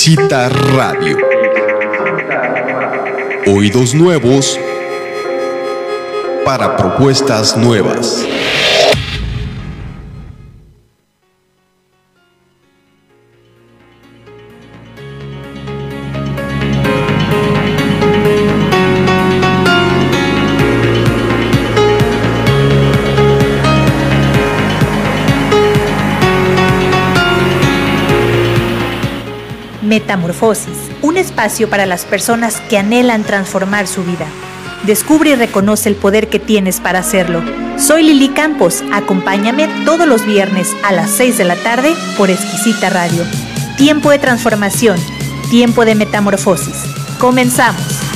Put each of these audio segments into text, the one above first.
Exquisita Radio. Oídos nuevos para propuestas nuevas. Un espacio para las personas que anhelan transformar su vida. Descubre y reconoce el poder que tienes para hacerlo. Soy Lili Campos, acompáñame todos los viernes a las 6 de la tarde por Exquisita Radio. Tiempo de transformación, tiempo de metamorfosis. Comenzamos.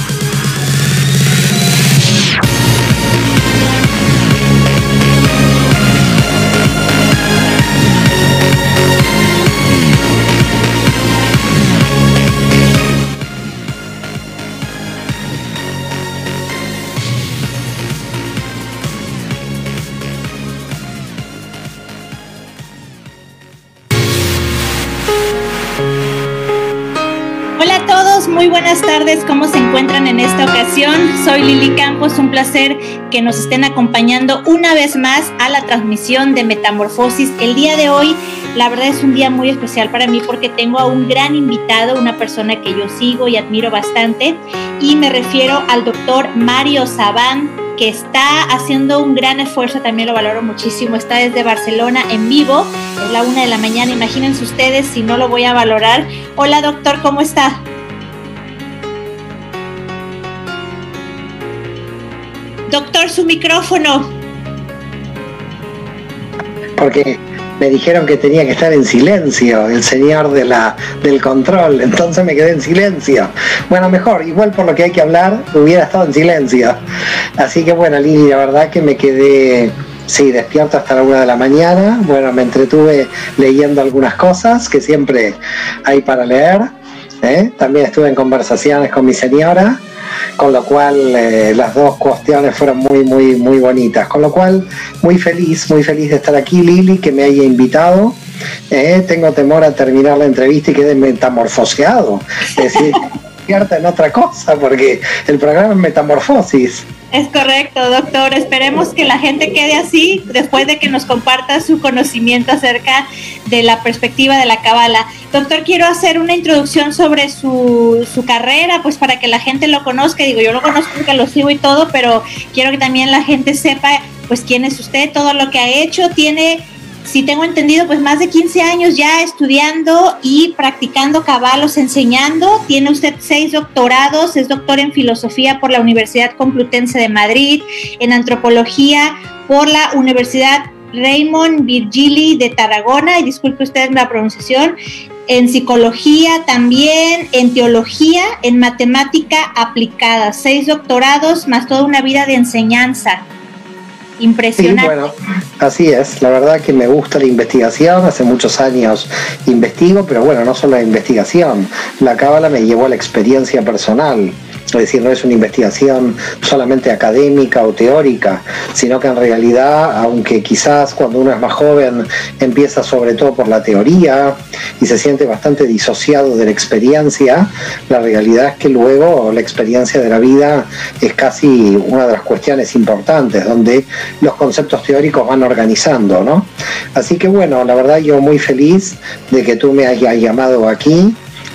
Encuentran en esta ocasión? Soy Lili Campos. Un placer que nos estén acompañando una vez más a la transmisión de Metamorfosis. El día de hoy, la verdad es un día muy especial para mí porque tengo a un gran invitado, una persona que yo sigo y admiro bastante. Y me refiero al doctor Mario Sabán, que está haciendo un gran esfuerzo, también lo valoro muchísimo. Está desde Barcelona en vivo, es la una de la mañana. Imagínense ustedes si no lo voy a valorar. Hola, doctor, ¿cómo está? Doctor, su micrófono. Porque me dijeron que tenía que estar en silencio el señor de la, del control, entonces me quedé en silencio. Bueno, mejor, igual por lo que hay que hablar, hubiera estado en silencio. Así que bueno, Lili, la verdad que me quedé, sí, despierto hasta la una de la mañana. Bueno, me entretuve leyendo algunas cosas que siempre hay para leer. ¿eh? También estuve en conversaciones con mi señora con lo cual eh, las dos cuestiones fueron muy, muy, muy bonitas. Con lo cual, muy feliz, muy feliz de estar aquí, Lili, que me haya invitado. Eh, tengo temor a terminar la entrevista y quede metamorfoseado. Es decir, en otra cosa, porque el programa es metamorfosis. Es correcto, doctor. Esperemos que la gente quede así después de que nos comparta su conocimiento acerca de la perspectiva de la cabala. Doctor, quiero hacer una introducción sobre su, su carrera, pues para que la gente lo conozca. Digo, yo lo conozco porque lo sigo y todo, pero quiero que también la gente sepa, pues, quién es usted, todo lo que ha hecho. Tiene si tengo entendido, pues más de 15 años ya estudiando y practicando caballos, enseñando. Tiene usted seis doctorados, es doctor en filosofía por la Universidad Complutense de Madrid, en antropología por la Universidad Raymond Virgili de Tarragona, y disculpe usted la pronunciación, en psicología también, en teología, en matemática aplicada, seis doctorados más toda una vida de enseñanza. Impresionante. bueno, así es. La verdad que me gusta la investigación. Hace muchos años investigo, pero bueno, no solo la investigación. La cábala me llevó a la experiencia personal. Es decir, no es una investigación solamente académica o teórica, sino que en realidad, aunque quizás cuando uno es más joven empieza sobre todo por la teoría y se siente bastante disociado de la experiencia, la realidad es que luego la experiencia de la vida es casi una de las cuestiones importantes, donde los conceptos teóricos van organizando, ¿no? Así que bueno, la verdad yo muy feliz de que tú me hayas llamado aquí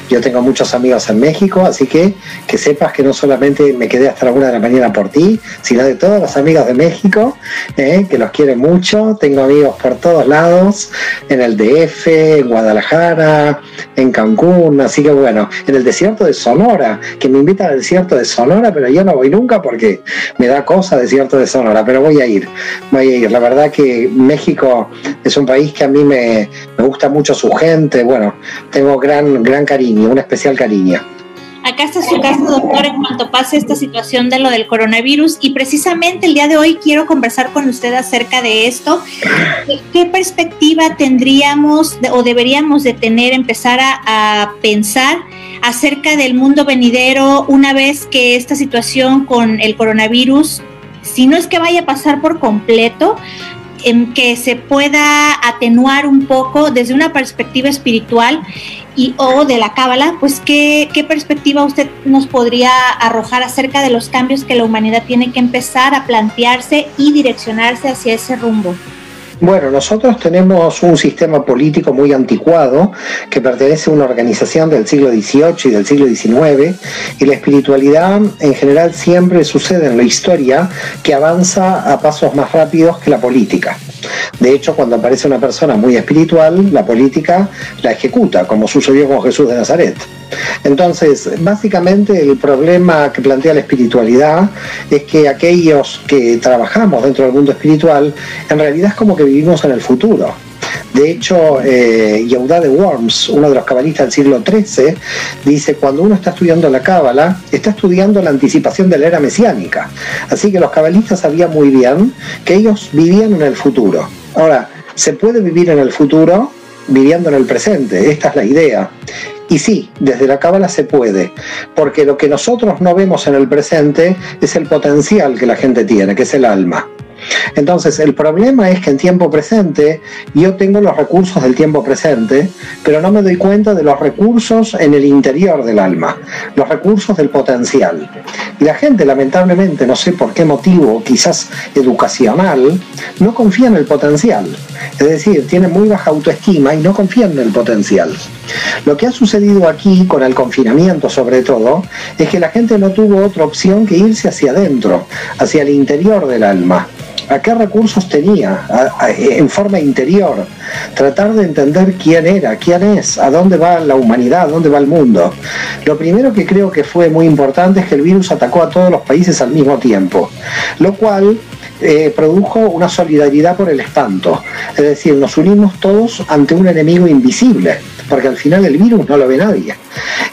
yo tengo muchos amigos en México, así que que sepas que no solamente me quedé hasta la una de la mañana por ti, sino de todos los amigos de México, eh, que los quieren mucho. Tengo amigos por todos lados, en el DF, en Guadalajara, en Cancún, así que bueno, en el desierto de Sonora, que me invitan al desierto de Sonora, pero yo no voy nunca porque me da cosa desierto de Sonora, pero voy a ir, voy a ir. La verdad que México es un país que a mí me, me gusta mucho su gente, bueno, tengo gran, gran cariño un especial cariño. Acá está su caso, doctor, en cuanto pase esta situación de lo del coronavirus y precisamente el día de hoy quiero conversar con usted acerca de esto. ¿Qué perspectiva tendríamos o deberíamos de tener, empezar a, a pensar acerca del mundo venidero una vez que esta situación con el coronavirus, si no es que vaya a pasar por completo, en que se pueda atenuar un poco desde una perspectiva espiritual y o de la cábala, pues ¿qué, qué perspectiva usted nos podría arrojar acerca de los cambios que la humanidad tiene que empezar a plantearse y direccionarse hacia ese rumbo. Bueno, nosotros tenemos un sistema político muy anticuado que pertenece a una organización del siglo XVIII y del siglo XIX y la espiritualidad en general siempre sucede en la historia que avanza a pasos más rápidos que la política. De hecho, cuando aparece una persona muy espiritual, la política la ejecuta, como sucedió con Jesús de Nazaret. Entonces, básicamente el problema que plantea la espiritualidad es que aquellos que trabajamos dentro del mundo espiritual, en realidad es como que vivimos en el futuro. De hecho, eh, Yehuda de Worms, uno de los cabalistas del siglo XIII, dice, cuando uno está estudiando la cábala, está estudiando la anticipación de la era mesiánica. Así que los cabalistas sabían muy bien que ellos vivían en el futuro. Ahora, ¿se puede vivir en el futuro? viviendo en el presente, esta es la idea. Y sí, desde la cábala se puede, porque lo que nosotros no vemos en el presente es el potencial que la gente tiene, que es el alma. Entonces, el problema es que en tiempo presente yo tengo los recursos del tiempo presente, pero no me doy cuenta de los recursos en el interior del alma, los recursos del potencial. Y la gente, lamentablemente, no sé por qué motivo, quizás educacional, no confía en el potencial. Es decir, tiene muy baja autoestima y no confía en el potencial. Lo que ha sucedido aquí con el confinamiento sobre todo es que la gente no tuvo otra opción que irse hacia adentro, hacia el interior del alma a qué recursos tenía en forma interior, tratar de entender quién era, quién es, a dónde va la humanidad, a dónde va el mundo. Lo primero que creo que fue muy importante es que el virus atacó a todos los países al mismo tiempo, lo cual eh, produjo una solidaridad por el espanto. Es decir, nos unimos todos ante un enemigo invisible, porque al final el virus no lo ve nadie.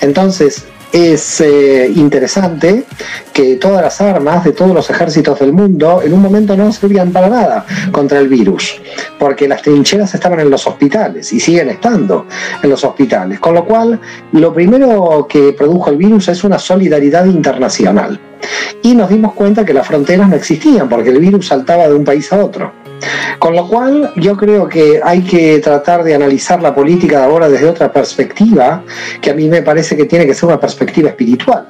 Entonces, es eh, interesante que todas las armas de todos los ejércitos del mundo en un momento no servían para nada contra el virus, porque las trincheras estaban en los hospitales y siguen estando en los hospitales. Con lo cual, lo primero que produjo el virus es una solidaridad internacional. Y nos dimos cuenta que las fronteras no existían, porque el virus saltaba de un país a otro. Con lo cual yo creo que hay que tratar de analizar la política ahora desde otra perspectiva, que a mí me parece que tiene que ser una perspectiva espiritual.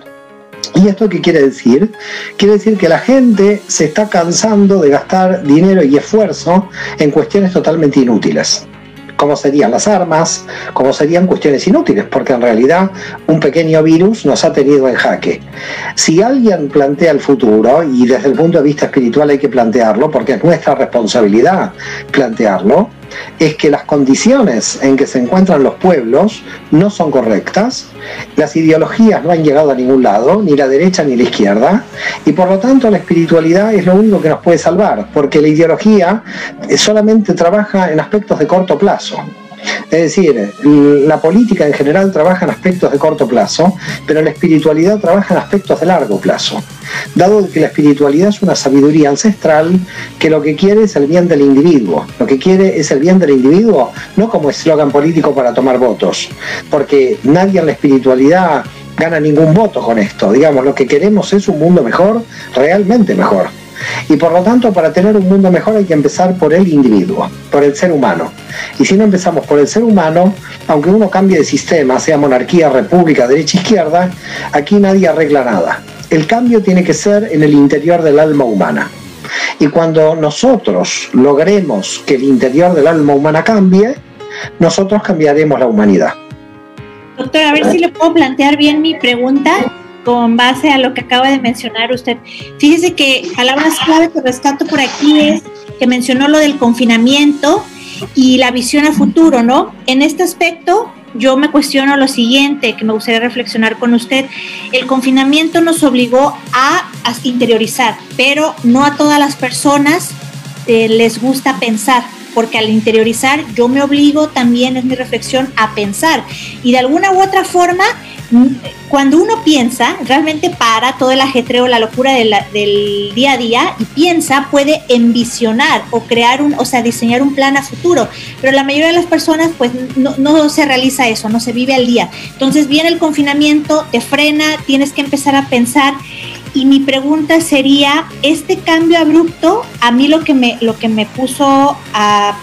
¿Y esto qué quiere decir? Quiere decir que la gente se está cansando de gastar dinero y esfuerzo en cuestiones totalmente inútiles cómo serían las armas, cómo serían cuestiones inútiles, porque en realidad un pequeño virus nos ha tenido en jaque. Si alguien plantea el futuro, y desde el punto de vista espiritual hay que plantearlo, porque es nuestra responsabilidad plantearlo, es que las condiciones en que se encuentran los pueblos no son correctas, las ideologías no han llegado a ningún lado, ni la derecha ni la izquierda, y por lo tanto la espiritualidad es lo único que nos puede salvar, porque la ideología solamente trabaja en aspectos de corto plazo. Es decir, la política en general trabaja en aspectos de corto plazo, pero la espiritualidad trabaja en aspectos de largo plazo. Dado que la espiritualidad es una sabiduría ancestral que lo que quiere es el bien del individuo, lo que quiere es el bien del individuo, no como eslogan político para tomar votos, porque nadie en la espiritualidad gana ningún voto con esto. Digamos, lo que queremos es un mundo mejor, realmente mejor. Y por lo tanto, para tener un mundo mejor hay que empezar por el individuo, por el ser humano. Y si no empezamos por el ser humano, aunque uno cambie de sistema, sea monarquía, república, derecha, izquierda, aquí nadie arregla nada. El cambio tiene que ser en el interior del alma humana. Y cuando nosotros logremos que el interior del alma humana cambie, nosotros cambiaremos la humanidad. Doctor, a ver si le puedo plantear bien mi pregunta con base a lo que acaba de mencionar usted. Fíjese que palabras clave que rescato por aquí es que mencionó lo del confinamiento y la visión a futuro, ¿no? En este aspecto, yo me cuestiono lo siguiente, que me gustaría reflexionar con usted. El confinamiento nos obligó a, interiorizar, pero no a todas las personas eh, les gusta pensar porque al interiorizar yo me obligo también, es mi reflexión, a pensar. Y de alguna u otra forma cuando uno piensa, realmente para todo el ajetreo, la locura del día a día y piensa, puede envisionar o crear un, o sea, diseñar un plan a futuro. Pero la mayoría de las personas, pues no, no se realiza eso, no se vive al día. Entonces viene el confinamiento, te frena, tienes que empezar a pensar y mi pregunta sería, este cambio abrupto, a mí lo que me, lo que me puso a,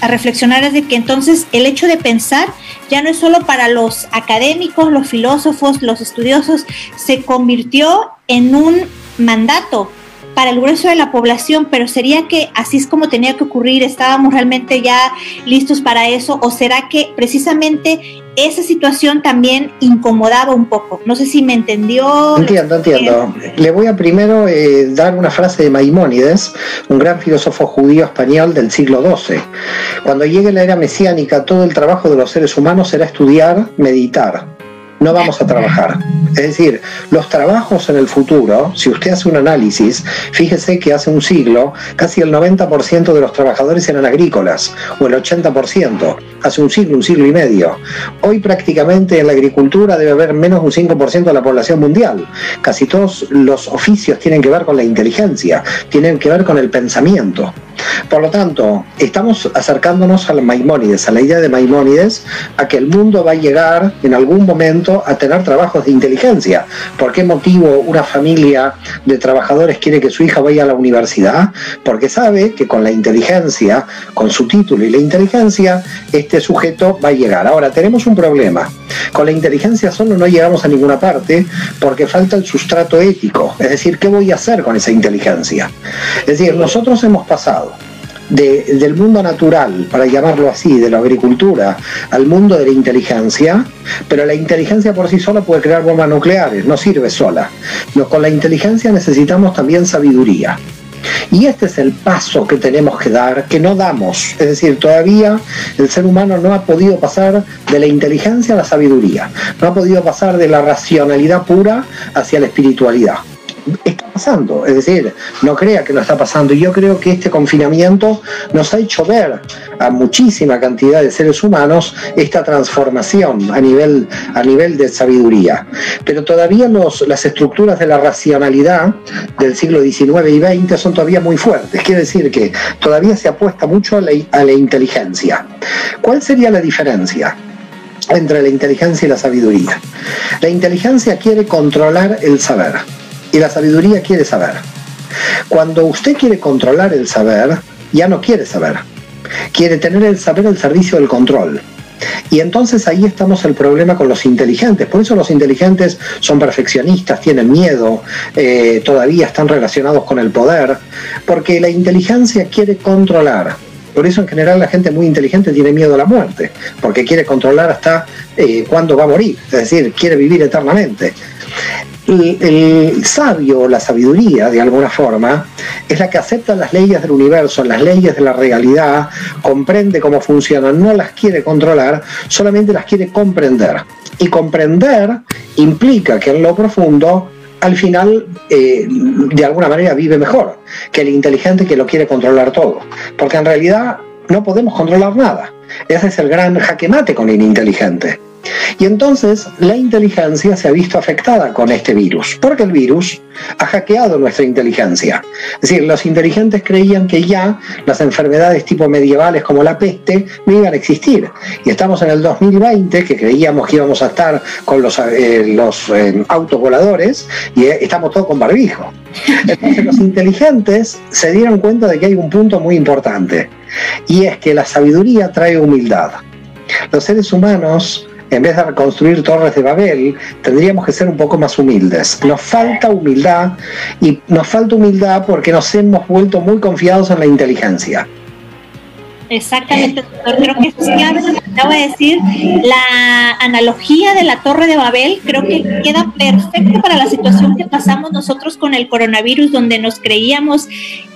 a reflexionar es de que entonces el hecho de pensar ya no es solo para los académicos, los filósofos, los estudiosos, se convirtió en un mandato para el grueso de la población, pero sería que así es como tenía que ocurrir, estábamos realmente ya listos para eso, o será que precisamente esa situación también incomodaba un poco. No sé si me entendió. Entiendo, entiendo. Le voy a primero eh, dar una frase de Maimónides, un gran filósofo judío español del siglo XII. Cuando llegue la era mesiánica, todo el trabajo de los seres humanos será estudiar, meditar no vamos a trabajar. Es decir, los trabajos en el futuro, si usted hace un análisis, fíjese que hace un siglo casi el 90% de los trabajadores eran agrícolas, o el 80%, hace un siglo, un siglo y medio. Hoy prácticamente en la agricultura debe haber menos de un 5% de la población mundial. Casi todos los oficios tienen que ver con la inteligencia, tienen que ver con el pensamiento. Por lo tanto, estamos acercándonos a la Maimónides, a la idea de Maimónides, a que el mundo va a llegar en algún momento a tener trabajos de inteligencia. ¿Por qué motivo una familia de trabajadores quiere que su hija vaya a la universidad? Porque sabe que con la inteligencia, con su título y la inteligencia, este sujeto va a llegar. Ahora, tenemos un problema. Con la inteligencia solo no llegamos a ninguna parte porque falta el sustrato ético. Es decir, ¿qué voy a hacer con esa inteligencia? Es decir, nosotros hemos pasado del mundo natural, para llamarlo así, de la agricultura, al mundo de la inteligencia, pero la inteligencia por sí sola puede crear bombas nucleares, no sirve sola. con la inteligencia necesitamos también sabiduría. Y este es el paso que tenemos que dar, que no damos. Es decir, todavía el ser humano no ha podido pasar de la inteligencia a la sabiduría, no ha podido pasar de la racionalidad pura hacia la espiritualidad es decir, no crea que no está pasando. Yo creo que este confinamiento nos ha hecho ver a muchísima cantidad de seres humanos esta transformación a nivel, a nivel de sabiduría. Pero todavía las estructuras de la racionalidad del siglo XIX y XX son todavía muy fuertes. Quiere decir que todavía se apuesta mucho a la, a la inteligencia. ¿Cuál sería la diferencia? entre la inteligencia y la sabiduría. La inteligencia quiere controlar el saber y la sabiduría quiere saber. Cuando usted quiere controlar el saber, ya no quiere saber. Quiere tener el saber al servicio del control. Y entonces ahí estamos el problema con los inteligentes. Por eso los inteligentes son perfeccionistas, tienen miedo, eh, todavía están relacionados con el poder, porque la inteligencia quiere controlar. Por eso en general la gente muy inteligente tiene miedo a la muerte, porque quiere controlar hasta eh, cuándo va a morir, es decir, quiere vivir eternamente el, sabio, la sabiduría, de alguna forma, es la que acepta las leyes del universo, las leyes de la realidad, comprende cómo funcionan, no las quiere controlar, solamente las quiere comprender. Y comprender implica que en lo profundo al final eh, de alguna manera vive mejor que el inteligente que lo quiere controlar todo. Porque en realidad no podemos controlar nada. Ese es el gran jaque mate con el inteligente. Y entonces la inteligencia se ha visto afectada con este virus, porque el virus ha hackeado nuestra inteligencia. Es decir, los inteligentes creían que ya las enfermedades tipo medievales como la peste no iban a existir. Y estamos en el 2020, que creíamos que íbamos a estar con los, eh, los eh, autovoladores, y eh, estamos todos con barbijo. Entonces los inteligentes se dieron cuenta de que hay un punto muy importante, y es que la sabiduría trae humildad. Los seres humanos en vez de reconstruir torres de Babel, tendríamos que ser un poco más humildes. Nos falta humildad y nos falta humildad porque nos hemos vuelto muy confiados en la inteligencia. Exactamente, doctor. Creo que es lo que acaba de decir. La analogía de la Torre de Babel creo que queda perfecta para la situación que pasamos nosotros con el coronavirus, donde nos creíamos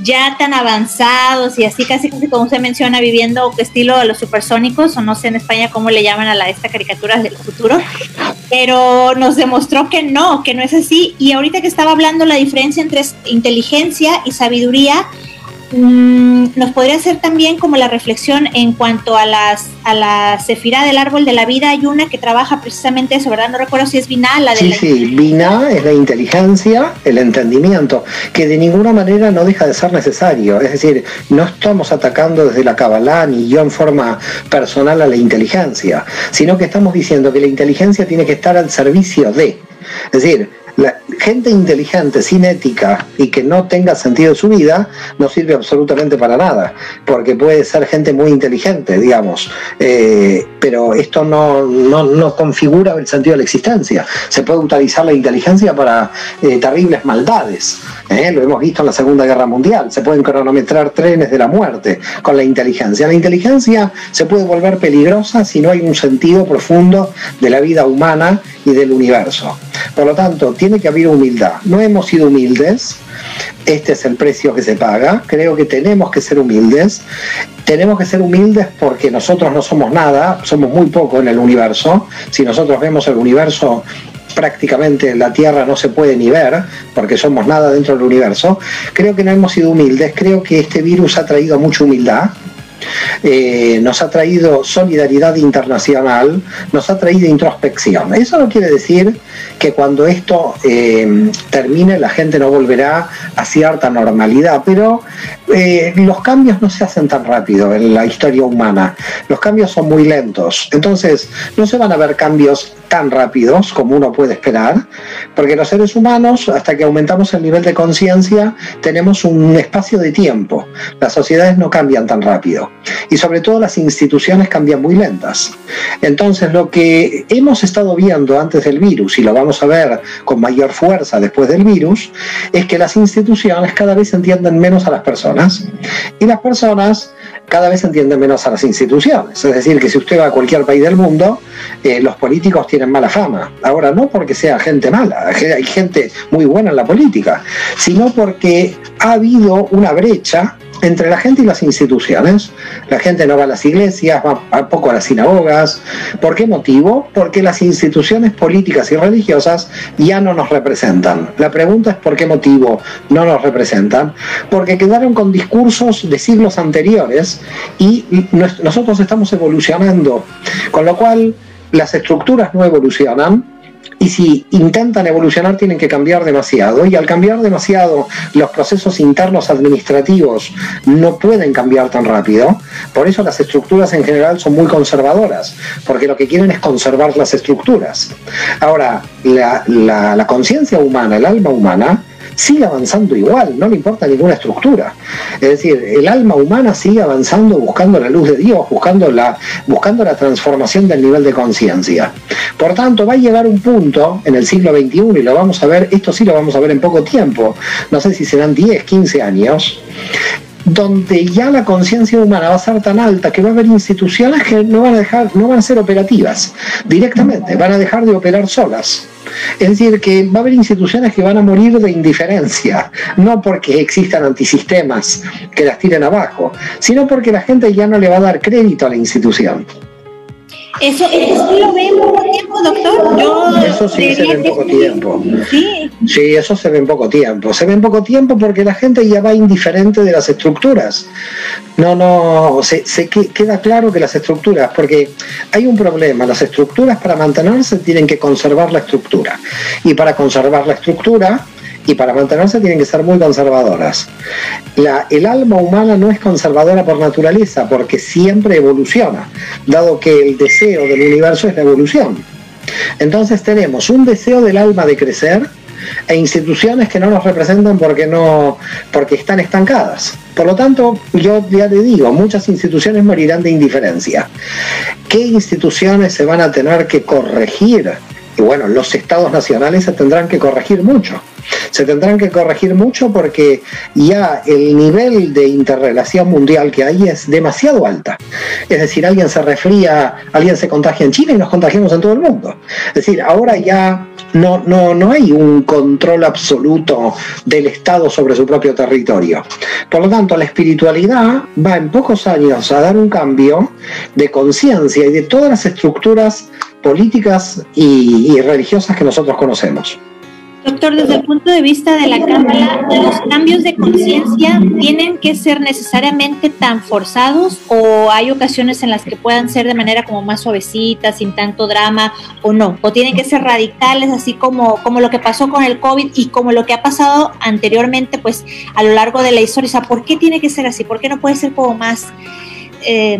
ya tan avanzados y así casi, como usted menciona, viviendo estilo de los supersónicos, o no sé en España cómo le llaman a la, esta caricatura del futuro, pero nos demostró que no, que no es así. Y ahorita que estaba hablando la diferencia entre inteligencia y sabiduría, nos podría hacer también como la reflexión en cuanto a las a la cefira del árbol de la vida hay una que trabaja precisamente eso, ¿verdad? No recuerdo si es Binah la de Sí, sí, Binah es la inteligencia, el entendimiento, que de ninguna manera no deja de ser necesario. Es decir, no estamos atacando desde la Kabbalah ni yo en forma personal a la inteligencia, sino que estamos diciendo que la inteligencia tiene que estar al servicio de. Es decir, La gente inteligente, sin ética y que no tenga sentido de su vida, no sirve absolutamente para nada, porque puede ser gente muy inteligente, digamos, eh, pero esto no, no, configura el sentido de la existencia. Se puede utilizar la inteligencia para eh, terribles maldades, ¿eh? lo hemos visto en la Segunda Guerra Mundial, se pueden cronometrar trenes de la muerte con la inteligencia. La inteligencia se puede volver peligrosa si no hay un sentido profundo de la vida humana y del universo. Por lo tanto, tiene que haber humildad. No hemos sido humildes, este es el precio que se paga, creo que tenemos que ser humildes. Tenemos que ser humildes porque nosotros no somos nada, somos muy poco en el universo. Si nosotros vemos el universo prácticamente la Tierra no se puede ni ver, porque somos nada dentro del universo. Creo que no hemos sido humildes, creo que este virus ha traído mucha humildad, eh, nos ha traído solidaridad internacional, nos ha traído introspección. Eso no quiere decir que cuando esto eh, termine la gente no volverá a cierta normalidad, pero eh, los cambios no se hacen tan rápido en la historia humana, los cambios son muy lentos, entonces no se van a ver cambios tan rápidos como uno puede esperar, porque los seres humanos, hasta que aumentamos el nivel de conciencia, tenemos un espacio de tiempo, las sociedades no cambian tan rápido. Y sobre todo las instituciones cambian muy lentas. Entonces lo que hemos estado viendo antes del virus y lo vamos a ver con mayor fuerza después del virus, es que las instituciones cada vez entienden menos a las personas. Y las personas cada vez entienden menos a las instituciones. Es decir, que si usted va a cualquier país del mundo, eh, los políticos tienen mala fama. Ahora, no porque sea gente mala, hay gente muy buena en la política, sino porque ha habido una brecha entre la gente y las instituciones. La gente no va a las iglesias, va poco a las sinagogas. ¿Por qué motivo? Porque las instituciones políticas y religiosas ya no nos representan. La pregunta es por qué motivo no nos representan. Porque quedaron con discursos de siglos anteriores y nosotros estamos evolucionando. Con lo cual las estructuras no evolucionan y si intentan evolucionar tienen que cambiar demasiado y al cambiar demasiado los procesos internos administrativos no pueden cambiar tan rápido, por eso las estructuras en general son muy conservadoras, porque lo que quieren es conservar las estructuras. Ahora, la, la conciencia humana, el alma humana, sigue avanzando igual, no le importa ninguna estructura. Es decir, el alma humana sigue avanzando buscando la luz de Dios, buscando la, buscando la transformación del nivel de conciencia. Por tanto, va a llegar un punto en el siglo XXI, y lo vamos a ver, esto sí lo vamos a ver en poco tiempo, no sé si serán 10, 15 años, donde ya la conciencia humana va a ser tan alta que va a haber instituciones que no van a dejar, no van a ser operativas directamente, van a dejar de operar solas. Es decir, que va a haber instituciones que van a morir de indiferencia, no porque existan antisistemas que las tiren abajo, sino porque la gente ya no le va a dar crédito a la institución. Eso, eso sí lo ve en poco tiempo, doctor. Yo eso sí se ve en poco tiempo. Sí. sí, eso se ve en poco tiempo. Se ve en poco tiempo porque la gente ya va indiferente de las estructuras. No, no, se, se queda claro que las estructuras, porque hay un problema, las estructuras para mantenerse tienen que conservar la estructura. Y para conservar la estructura, y para mantenerse tienen que ser muy conservadoras. La, el alma humana no es conservadora por naturaleza porque siempre evoluciona, dado que el deseo del universo es la evolución. Entonces tenemos un deseo del alma de crecer e instituciones que no nos representan porque no porque están estancadas. Por lo tanto, yo ya te digo, muchas instituciones morirán de indiferencia. ¿Qué instituciones se van a tener que corregir? Y bueno, los estados nacionales se tendrán que corregir mucho se tendrán que corregir mucho porque ya el nivel de interrelación mundial que hay es demasiado alta. Es decir, alguien se resfría, alguien se contagia en Chile y nos contagiamos en todo el mundo. Es decir, ahora ya no, no, no hay un control absoluto del Estado sobre su propio territorio. Por lo tanto, la espiritualidad va en pocos años a dar un cambio de conciencia y de todas las estructuras políticas y religiosas que nosotros conocemos. Doctor, desde el punto de vista de la Cámara, ¿los cambios de conciencia tienen que ser necesariamente tan forzados o hay ocasiones en las que puedan ser de manera como más suavecita, sin tanto drama o no? ¿O tienen que ser radicales, así como, como lo que pasó con el COVID y como lo que ha pasado anteriormente, pues a lo largo de la historia? O sea, ¿por qué tiene que ser así? ¿Por qué no puede ser como más, eh,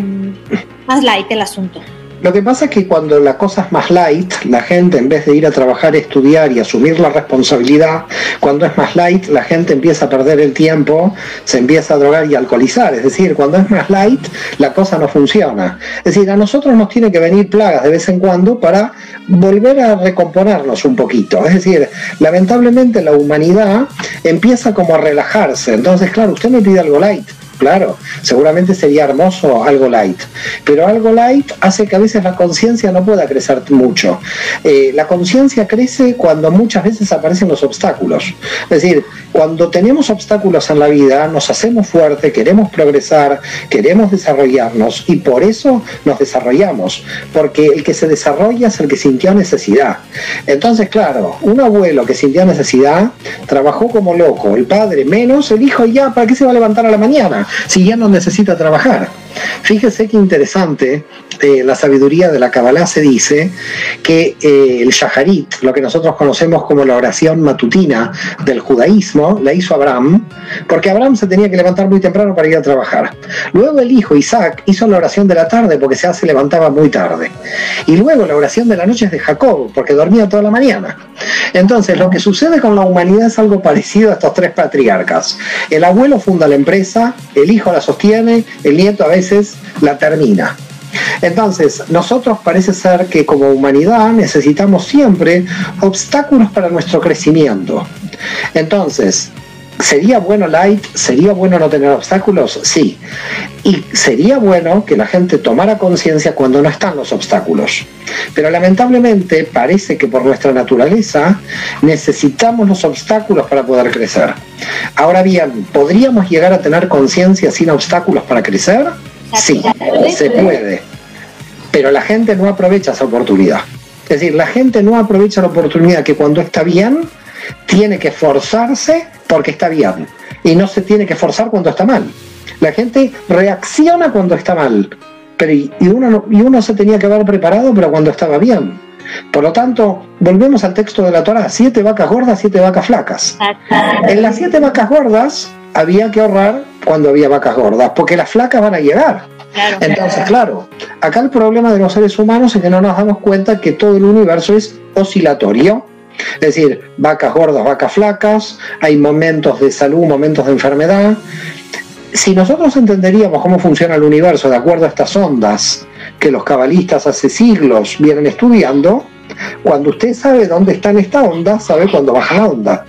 más light el asunto? Lo que pasa es que cuando la cosa es más light, la gente en vez de ir a trabajar, estudiar y asumir la responsabilidad, cuando es más light, la gente empieza a perder el tiempo, se empieza a drogar y alcoholizar. Es decir, cuando es más light, la cosa no funciona. Es decir, a nosotros nos tiene que venir plagas de vez en cuando para volver a recomponernos un poquito. Es decir, lamentablemente la humanidad empieza como a relajarse. Entonces, claro, usted me pide algo light claro, seguramente sería hermoso algo light, pero algo light hace que a veces la conciencia no pueda crecer mucho. Eh, la conciencia crece cuando muchas veces aparecen los obstáculos. Es decir, cuando tenemos obstáculos en la vida, nos hacemos fuerte, queremos progresar, queremos desarrollarnos y por eso nos desarrollamos, porque el que se desarrolla es el que sintió necesidad. Entonces, claro, un abuelo que sintió necesidad trabajó como loco, el padre menos, el hijo ya, ¿para qué se va a levantar a la mañana? Si ya no necesita trabajar. Fíjese qué interesante, eh, la sabiduría de la Kabbalah se dice que eh, el Shaharit, lo que nosotros conocemos como la oración matutina del judaísmo, la hizo Abraham, porque Abraham se tenía que levantar muy temprano para ir a trabajar. Luego el hijo Isaac hizo la oración de la tarde porque se se levantaba muy tarde. Y luego la oración de la noche es de Jacob, porque dormía toda la mañana. Entonces, lo que sucede con la humanidad es algo parecido a estos tres patriarcas. El abuelo funda la empresa, el hijo la sostiene, el nieto a veces la termina. Entonces, nosotros parece ser que como humanidad necesitamos siempre obstáculos para nuestro crecimiento. Entonces, ¿Sería bueno light? ¿Sería bueno no tener obstáculos? Sí. Y sería bueno que la gente tomara conciencia cuando no están los obstáculos. Pero lamentablemente parece que por nuestra naturaleza necesitamos los obstáculos para poder crecer. Ahora bien, ¿podríamos llegar a tener conciencia sin obstáculos para crecer? Sí, se puede. Pero la gente no aprovecha esa oportunidad. Es decir, la gente no aprovecha la oportunidad que cuando está bien, tiene que forzarse porque está bien y no se tiene que forzar cuando está mal. La gente reacciona cuando está mal, pero y, uno, y uno se tenía que haber preparado, pero cuando estaba bien. Por lo tanto, volvemos al texto de la Torah, siete vacas gordas, siete vacas flacas. En las siete vacas gordas había que ahorrar cuando había vacas gordas, porque las flacas van a llegar. Entonces, claro, acá el problema de los seres humanos es que no nos damos cuenta que todo el universo es oscilatorio es decir, vacas gordas, vacas flacas, hay momentos de salud, momentos de enfermedad. Si nosotros entenderíamos cómo funciona el universo de acuerdo a estas ondas que los cabalistas hace siglos vienen estudiando, cuando usted sabe dónde está en esta onda, sabe cuándo baja la onda.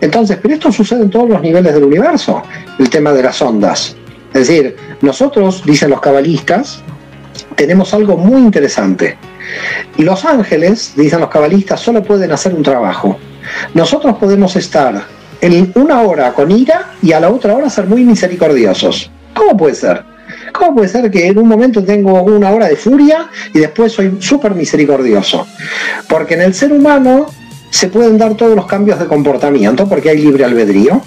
Entonces, pero esto sucede en todos los niveles del universo, el tema de las ondas. Es decir, nosotros, dicen los cabalistas, tenemos algo muy interesante. Los ángeles, dicen los cabalistas, solo pueden hacer un trabajo. Nosotros podemos estar en una hora con ira y a la otra hora ser muy misericordiosos. ¿Cómo puede ser? ¿Cómo puede ser que en un momento tengo una hora de furia y después soy súper misericordioso? Porque en el ser humano se pueden dar todos los cambios de comportamiento porque hay libre albedrío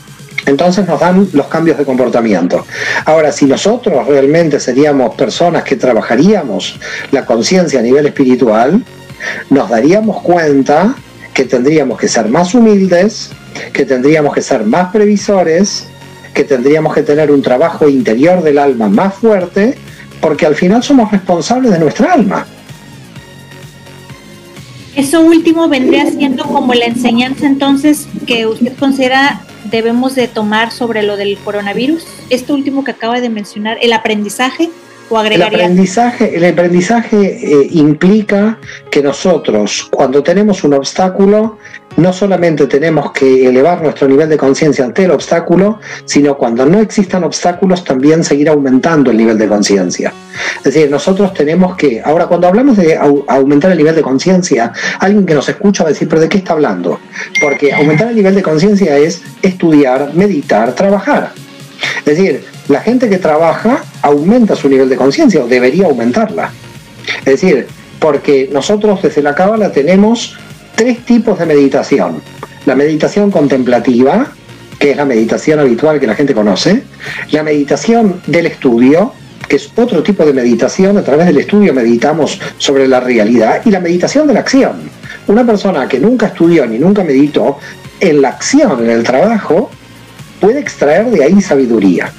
entonces nos dan los cambios de comportamiento. Ahora, si nosotros realmente seríamos personas que trabajaríamos la conciencia a nivel espiritual, nos daríamos cuenta que tendríamos que ser más humildes, que tendríamos que ser más previsores, que tendríamos que tener un trabajo interior del alma más fuerte, porque al final somos responsables de nuestra alma. Eso último vendría siendo como la enseñanza entonces que usted considera debemos de tomar sobre lo del coronavirus? Esto último que acaba de mencionar, el aprendizaje o agregaría... El aprendizaje, el aprendizaje eh, implica que nosotros cuando tenemos un obstáculo no solamente tenemos que elevar nuestro nivel de conciencia ante el obstáculo, sino cuando no existan obstáculos también seguir aumentando el nivel de conciencia. Es decir, nosotros tenemos que, ahora cuando hablamos de aumentar el nivel de conciencia, alguien que nos escucha va a decir, pero ¿de qué está hablando? Porque aumentar el nivel de conciencia es estudiar, meditar, trabajar. Es decir, la gente que trabaja aumenta su nivel de conciencia o debería aumentarla. Es decir, porque nosotros desde la Cábala tenemos tres tipos de meditación. La meditación contemplativa, que es la meditación habitual que la gente conoce, la meditación del estudio, que es otro tipo de meditación, a través del estudio meditamos sobre la realidad, y la meditación de la acción. Una persona que nunca estudió ni nunca meditó, en la acción, en el trabajo, puede extraer de ahí sabiduría.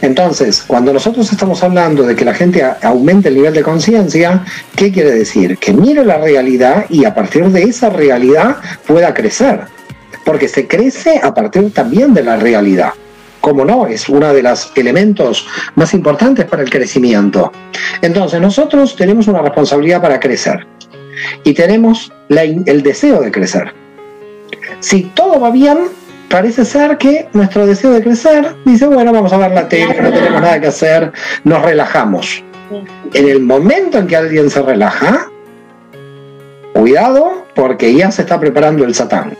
Entonces, cuando nosotros estamos hablando de que la gente aumente el nivel de conciencia, ¿qué quiere decir? Que mire la realidad y a partir de esa realidad pueda crecer. Porque se crece a partir también de la realidad. Como no, es uno de los elementos más importantes para el crecimiento. Entonces, nosotros tenemos una responsabilidad para crecer y tenemos el deseo de crecer. Si todo va bien, parece ser que nuestro deseo de crecer dice, bueno, vamos a ver la tele, no tenemos nada que hacer, nos relajamos. En el momento en que alguien se relaja, cuidado porque ya se está preparando el satán.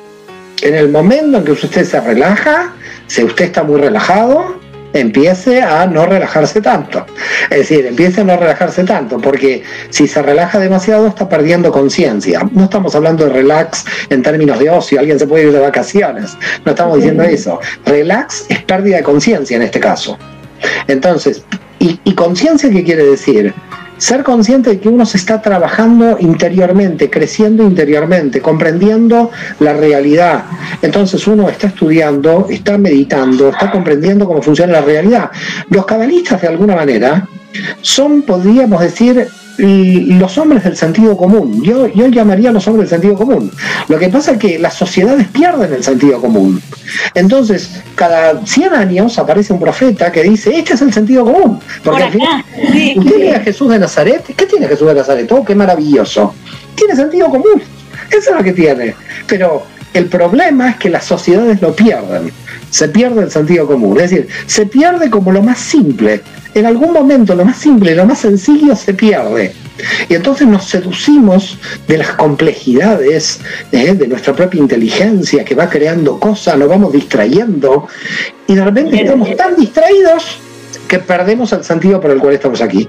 En el momento en que usted se relaja, si usted está muy relajado, empiece a no relajarse tanto. Es decir, empiece a no relajarse tanto, porque si se relaja demasiado está perdiendo conciencia. No estamos hablando de relax en términos de ocio, alguien se puede ir de vacaciones, no estamos diciendo eso. Relax es pérdida de conciencia en este caso. Entonces, ¿y, y conciencia qué quiere decir? Ser consciente de que uno se está trabajando interiormente, creciendo interiormente, comprendiendo la realidad. Entonces uno está estudiando, está meditando, está comprendiendo cómo funciona la realidad. Los cabalistas, de alguna manera, son, podríamos decir, los hombres del sentido común. Yo, yo llamaría a los hombres del sentido común. Lo que pasa es que las sociedades pierden el sentido común. Entonces, cada 100 años aparece un profeta que dice, este es el sentido común. Porque al final, usted a Jesús de Nazaret, ¿qué tiene Jesús de Nazaret? Oh, qué maravilloso. Tiene sentido común. Eso es lo que tiene. Pero el problema es que las sociedades lo pierden. Se pierde el sentido común. Es decir, se pierde como lo más simple en algún momento lo más simple, lo más sencillo se pierde. Y entonces nos seducimos de las complejidades ¿eh? de nuestra propia inteligencia que va creando cosas, nos vamos distrayendo y de repente estamos tan distraídos que perdemos el sentido por el cual estamos aquí.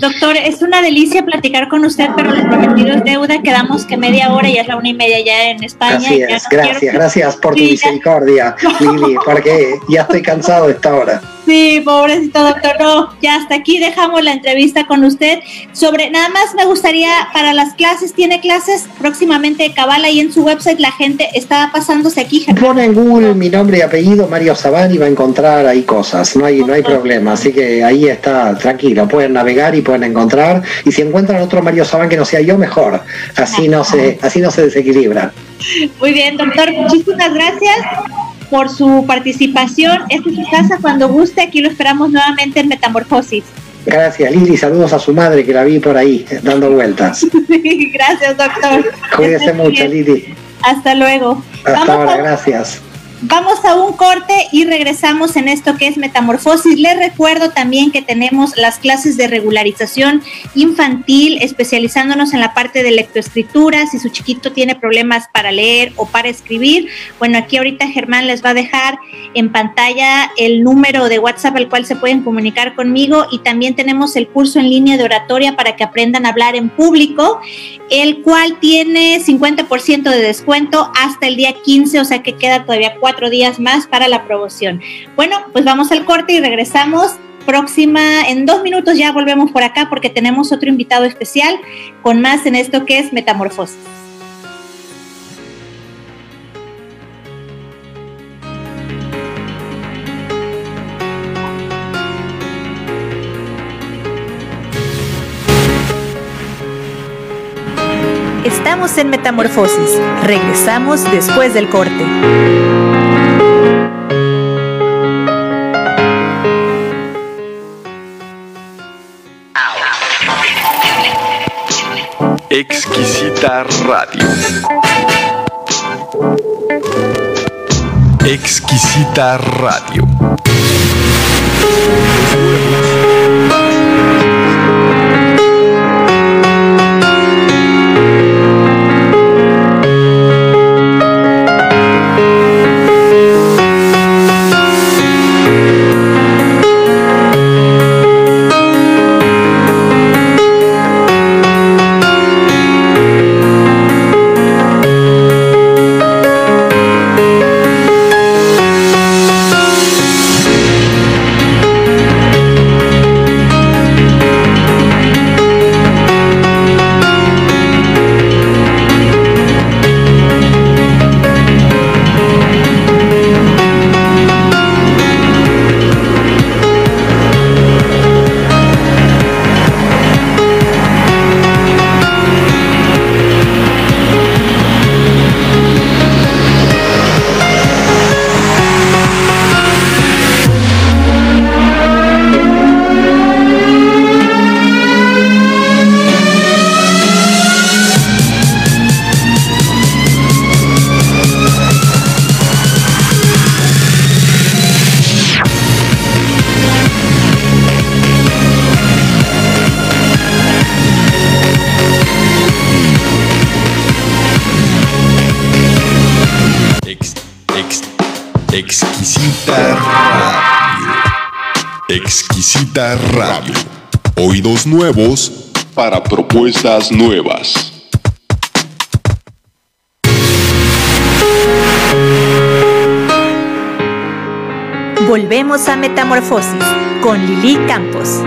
Doctor, es una delicia platicar con usted, pero lo prometido es deuda. Quedamos que media hora, ya es la una y media ya en España. gracias, gracias por tu misericordia, Lili, porque ya estoy cansado de esta hora. Sí, pobrecito doctor. No, ya hasta aquí dejamos la entrevista con usted. Sobre, nada más me gustaría para las clases, tiene clases próximamente de Cabala y en su website la gente está pasándose aquí. Pone en Google mi nombre y apellido, Mario Sabán, y va a encontrar ahí cosas. No hay, no hay problema. Así que ahí está, tranquilo. Pueden navegar y pueden encontrar. Y si encuentran otro Mario Sabán que no sea yo, mejor. Así no se, así no se desequilibra. Muy bien, doctor. Muchísimas gracias por su participación. Esta es su casa cuando guste. Aquí lo esperamos nuevamente en Metamorfosis. Gracias, Lili. Saludos a su madre que la vi por ahí dando vueltas. gracias, doctor. Cuídese mucho, Lili. Hasta luego. Hasta ahora, gracias. Vamos a un corte y regresamos en esto que es metamorfosis. Les recuerdo también que tenemos las clases de regularización infantil, especializándonos en la parte de lectoescritura. Si su chiquito tiene problemas para leer o para escribir, bueno, aquí ahorita Germán les va a dejar en pantalla el número de WhatsApp al cual se pueden comunicar conmigo y también tenemos el curso en línea de oratoria para que aprendan a hablar en público, el cual tiene 50% de descuento hasta el día 15, o sea que queda todavía cuatro días más para la promoción. Bueno, pues vamos al corte y regresamos. Próxima, en dos minutos ya volvemos por acá porque tenemos otro invitado especial con más en esto que es Metamorfosis. Estamos en Metamorfosis. Regresamos después del corte. Exquisita Radio. Exquisita Radio. Nuevos para propuestas nuevas. Volvemos a Metamorfosis con Lili Campos.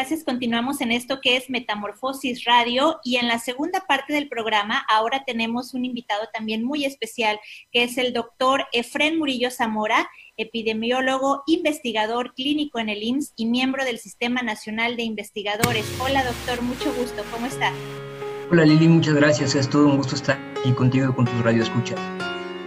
Gracias. Continuamos en esto que es Metamorfosis Radio y en la segunda parte del programa ahora tenemos un invitado también muy especial que es el doctor Efren Murillo Zamora, epidemiólogo, investigador clínico en el IMSS y miembro del Sistema Nacional de Investigadores. Hola doctor, mucho gusto. ¿Cómo está? Hola Lili, muchas gracias. Es todo un gusto estar aquí contigo con tus radioescuchas.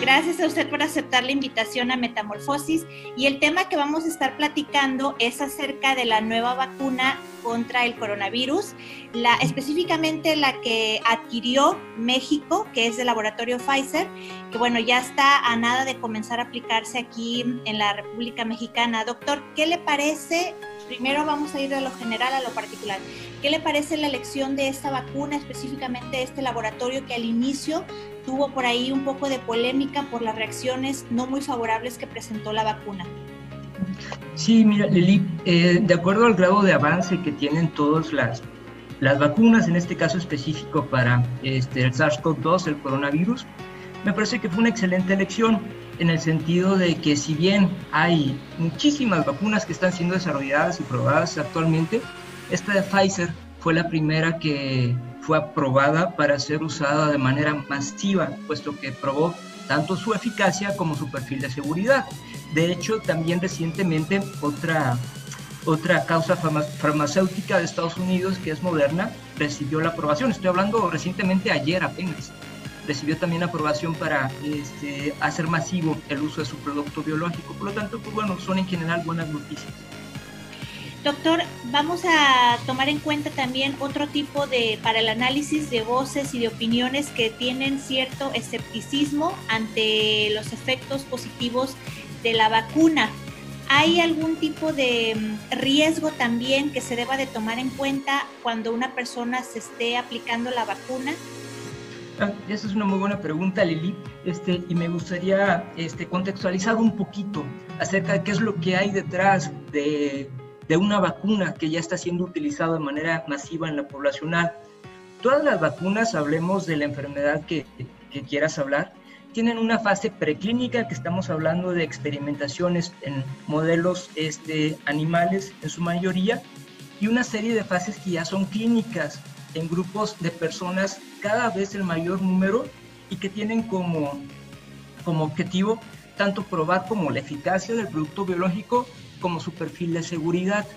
Gracias a usted por aceptar la invitación a Metamorfosis y el tema que vamos a estar platicando es acerca de la nueva vacuna contra el coronavirus, la, específicamente la que adquirió México, que es del laboratorio Pfizer, que bueno, ya está a nada de comenzar a aplicarse aquí en la República Mexicana. Doctor, ¿qué le parece? Primero vamos a ir de lo general a lo particular. ¿Qué le parece la elección de esta vacuna, específicamente este laboratorio que al inicio tuvo por ahí un poco de polémica por las reacciones no muy favorables que presentó la vacuna. Sí, mira, Lili, eh, de acuerdo al grado de avance que tienen todas las, las vacunas, en este caso específico para este, el SARS-CoV-2, el coronavirus, me parece que fue una excelente elección en el sentido de que si bien hay muchísimas vacunas que están siendo desarrolladas y probadas actualmente, esta de Pfizer fue la primera que fue aprobada para ser usada de manera masiva, puesto que probó tanto su eficacia como su perfil de seguridad. De hecho, también recientemente otra, otra causa farmacéutica de Estados Unidos, que es Moderna, recibió la aprobación. Estoy hablando recientemente, ayer apenas. Recibió también aprobación para este, hacer masivo el uso de su producto biológico. Por lo tanto, pues bueno, son en general buenas noticias. Doctor, vamos a tomar en cuenta también otro tipo de, para el análisis de voces y de opiniones que tienen cierto escepticismo ante los efectos positivos de la vacuna. ¿Hay algún tipo de mm, riesgo también que se deba de tomar en cuenta cuando una persona se esté aplicando la vacuna? Ah, esa es una muy buena pregunta, Lili, este, y me gustaría este, contextualizar un poquito acerca de qué es lo que hay detrás de de una vacuna que ya está siendo utilizada de manera masiva en la poblacional. Todas las vacunas, hablemos de la enfermedad que, que quieras hablar, tienen una fase preclínica que estamos hablando de experimentaciones en modelos este, animales en su mayoría y una serie de fases que ya son clínicas en grupos de personas cada vez el mayor número y que tienen como, como objetivo tanto probar como la eficacia del producto biológico como su perfil de seguridad.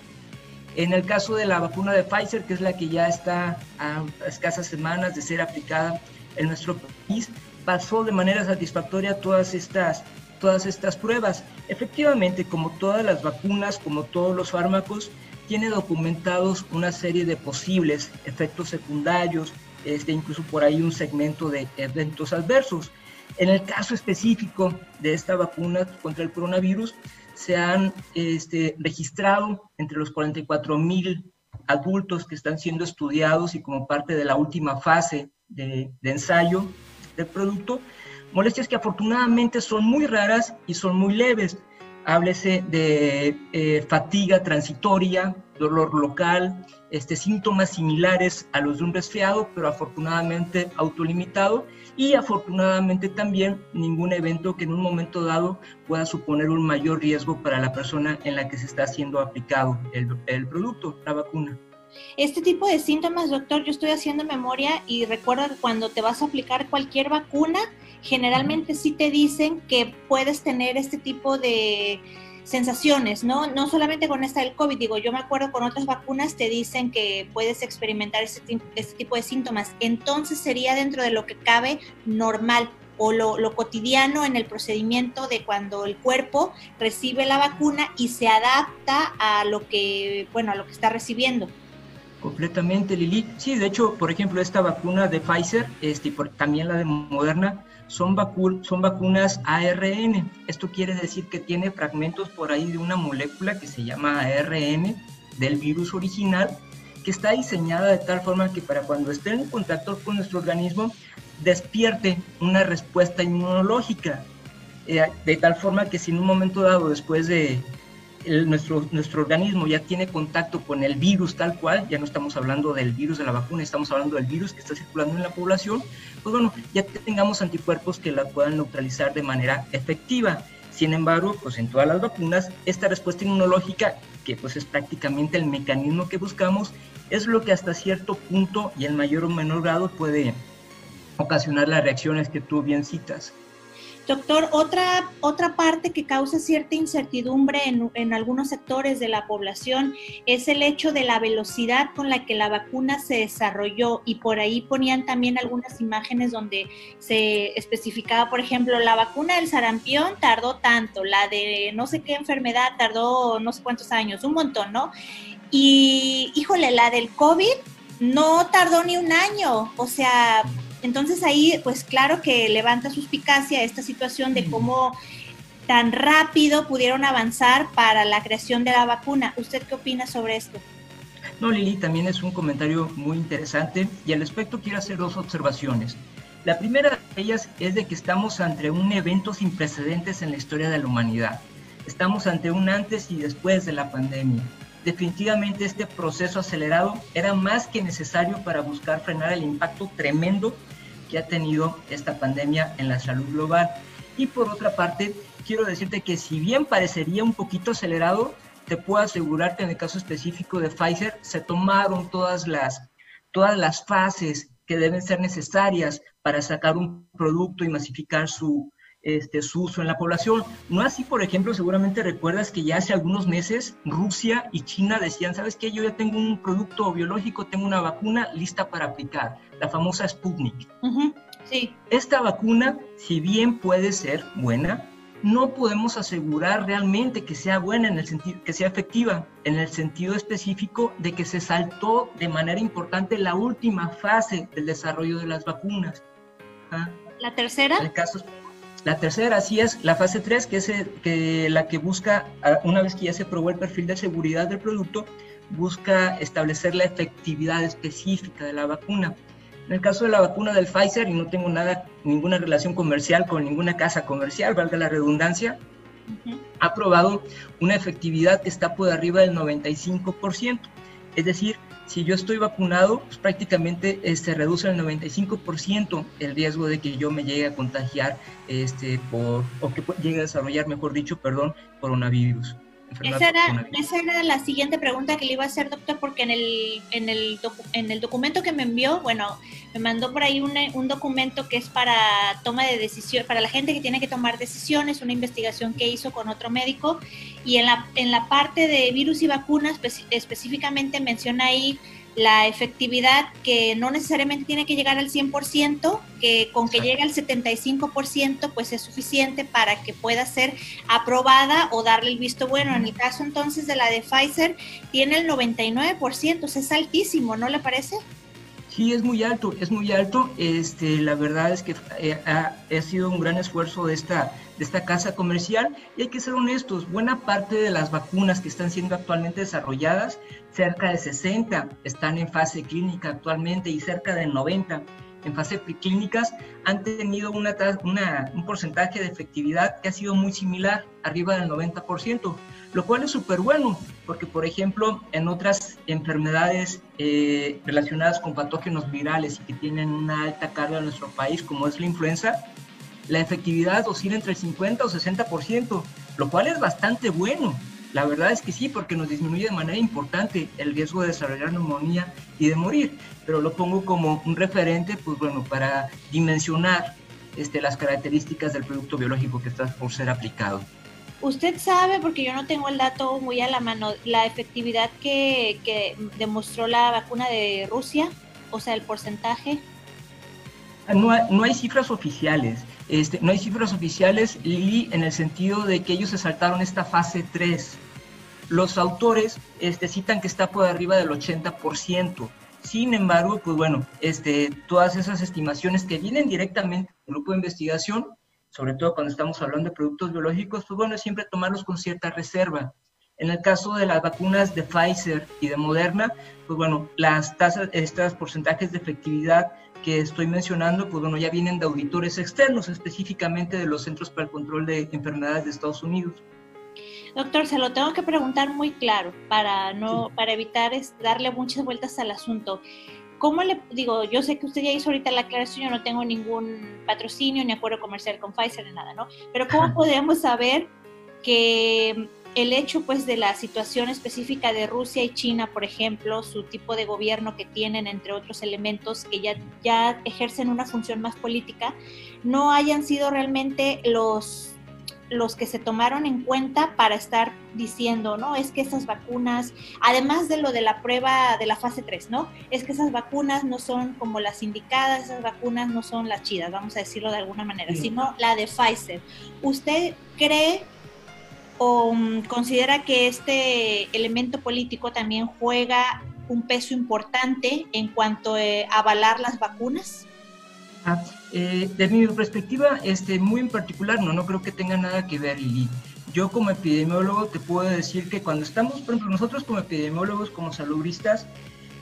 En el caso de la vacuna de Pfizer, que es la que ya está a escasas semanas de ser aplicada en nuestro país, pasó de manera satisfactoria todas estas, todas estas pruebas. Efectivamente, como todas las vacunas, como todos los fármacos, tiene documentados una serie de posibles efectos secundarios, este, incluso por ahí un segmento de eventos adversos. En el caso específico de esta vacuna contra el coronavirus, se han este, registrado entre los 44 mil adultos que están siendo estudiados y como parte de la última fase de, ensayo del producto, molestias que afortunadamente son muy raras y son muy leves. Háblese de eh, fatiga transitoria, dolor local, este, síntomas similares a los de un resfriado, pero afortunadamente autolimitado y afortunadamente también ningún evento que en un momento dado pueda suponer un mayor riesgo para la persona en la que se está haciendo aplicado el, el producto, la vacuna. Este tipo de síntomas, doctor, yo estoy haciendo memoria y recuerdo que cuando te vas a aplicar cualquier vacuna, generalmente sí te dicen que puedes tener este tipo de sensaciones, ¿no? No solamente con esta del COVID, digo, yo me acuerdo con otras vacunas te dicen que puedes experimentar este, tipo de síntomas, entonces sería dentro de lo que cabe normal o lo, lo, cotidiano en el procedimiento de cuando el cuerpo recibe la vacuna y se adapta a lo que, bueno, a lo que está recibiendo. Completamente, Lili. Sí, de hecho, por ejemplo, esta vacuna de Pfizer, este, por, también la de Moderna, son, son vacunas ARN. Esto quiere decir que tiene fragmentos por ahí de una molécula que se llama ARN del virus original, que está diseñada de tal forma que para cuando esté en contacto con nuestro organismo despierte una respuesta inmunológica, eh, de tal forma que si en un momento dado, después de nuestro, nuestro organismo ya tiene contacto con el virus tal cual, ya no estamos hablando del virus de la vacuna, estamos hablando del virus que está circulando en la población, pues bueno, ya tengamos anticuerpos que la puedan neutralizar de manera efectiva. Sin embargo, pues en todas las vacunas, esta respuesta inmunológica, que pues es prácticamente el mecanismo que buscamos, es lo que hasta cierto punto y en mayor o menor grado puede ocasionar las reacciones que tú bien citas. Doctor, otra, otra parte que causa cierta incertidumbre en, en, algunos sectores de la población es el hecho de la velocidad con la que la vacuna se desarrolló y por ahí ponían también algunas imágenes donde se especificaba, por ejemplo, la vacuna del sarampión tardó tanto, la de no sé qué enfermedad tardó no sé cuántos años, un montón, ¿no? Y híjole, la del COVID no tardó ni un año, o sea, entonces ahí, pues claro que levanta suspicacia esta situación de cómo tan rápido pudieron avanzar para la creación de la vacuna. ¿Usted qué opina sobre esto? No, Lili, también es un comentario muy interesante y al respecto quiero hacer dos observaciones. La primera de ellas es de que estamos ante un evento sin precedentes en la historia de la humanidad. Estamos ante un antes y después de la pandemia. Definitivamente este proceso acelerado era más que necesario para buscar frenar el impacto tremendo que ha tenido esta pandemia en la salud global. Y por otra parte, quiero decirte que si bien parecería un poquito acelerado, te puedo asegurar que en el caso específico de Pfizer se tomaron todas las, todas las fases que deben ser necesarias para sacar un producto y masificar su, este, su uso en la población. No así, por ejemplo, seguramente recuerdas que ya hace algunos meses Rusia y China decían, ¿sabes qué? Yo ya tengo un producto biológico, tengo una vacuna lista para aplicar, la famosa Sputnik. Sí. Esta vacuna, si bien puede ser buena, no podemos asegurar realmente que sea buena en el sentido que sea efectiva en el sentido específico de que se saltó de manera importante la última fase del desarrollo de las vacunas. ¿Ah? La tercera. El caso la tercera, sí es la fase 3, que es que la que busca, una vez que ya se probó el perfil de seguridad del producto, busca establecer la efectividad específica de la vacuna. En el caso de la vacuna del Pfizer, y no tengo nada, ninguna relación comercial con ninguna casa comercial, valga la redundancia, ha probado una efectividad que está por arriba del 95%. Es decir, si yo estoy vacunado, pues prácticamente se este, reduce el 95% el riesgo de que yo me llegue a contagiar este, por, o que llegue a desarrollar, mejor dicho, perdón, coronavirus. Esa era, esa era, la siguiente pregunta que le iba a hacer, doctor, porque en el, en el, en el documento que me envió, bueno, me mandó por ahí un, un, documento que es para toma de decisión, para la gente que tiene que tomar decisiones, una investigación que hizo con otro médico, y en la, en la parte de virus y vacunas específicamente menciona ahí la efectividad que no necesariamente tiene que llegar al 100%, que con que llegue al 75% pues es suficiente para que pueda ser aprobada o darle el visto bueno. En el caso entonces de la de Pfizer tiene el 99%, o sea, es altísimo, ¿no le parece? Sí, es muy alto, es muy alto. Este, la verdad es que eh, ha, sido un gran esfuerzo de esta, de esta casa comercial y hay que ser honestos, buena parte de las vacunas que están siendo actualmente desarrolladas, cerca de 60 están en fase clínica actualmente y cerca de 90 en fase preclínicas han tenido una, una, un porcentaje de efectividad que ha sido muy similar, arriba del 90%, lo cual es súper bueno, porque por ejemplo en otras enfermedades eh, relacionadas con patógenos virales y que tienen una alta carga en nuestro país, como es la influenza, la efectividad oscila entre el 50 o 60%, lo cual es bastante bueno. La verdad es que sí, porque nos disminuye de manera importante el riesgo de desarrollar neumonía y de morir, pero lo pongo como un referente, pues bueno, para dimensionar este, las características del producto biológico que está por ser aplicado. Usted sabe, porque yo no tengo el dato muy a la mano, la efectividad que, que demostró la vacuna de Rusia, o sea, el porcentaje. No hay, no hay cifras oficiales. Este, no hay cifras oficiales, Lili, en el sentido de que ellos se saltaron esta fase 3. Los autores este, citan que está por arriba del 80%. Sin embargo, pues bueno, este, todas esas estimaciones que vienen directamente del grupo de investigación, sobre todo cuando estamos hablando de productos biológicos, pues bueno, siempre tomarlos con cierta reserva. En el caso de las vacunas de Pfizer y de Moderna, pues bueno, las tasas, estos porcentajes de efectividad que estoy mencionando, pues bueno, ya vienen de auditores externos, específicamente de los Centros para el Control de Enfermedades de Estados Unidos. Doctor, se lo tengo que preguntar muy claro para no, para evitar darle muchas vueltas al asunto. ¿Cómo le digo? Yo sé que usted ya hizo ahorita la aclaración, yo no tengo ningún patrocinio ni acuerdo comercial con Pfizer ni nada, ¿no? Pero ¿cómo podemos saber que el hecho pues de la situación específica de Rusia y China, por ejemplo, su tipo de gobierno que tienen, entre otros elementos que ya, ya ejercen una función más política, no hayan sido realmente los los que se tomaron en cuenta para estar diciendo, ¿no? Es que esas vacunas, además de lo de la prueba de la fase 3, ¿no? Es que esas vacunas no son como las indicadas, esas vacunas no son las chidas, vamos a decirlo de alguna manera, sino la de Pfizer. ¿Usted cree o mm, considera que este elemento político también juega un peso importante en cuanto a avalar las vacunas? Ah, eh, desde mi perspectiva, este, muy en particular, no, no creo que tenga nada que ver, Lili. Yo como epidemiólogo te puedo decir que cuando estamos, por ejemplo, nosotros como epidemiólogos, como saludistas,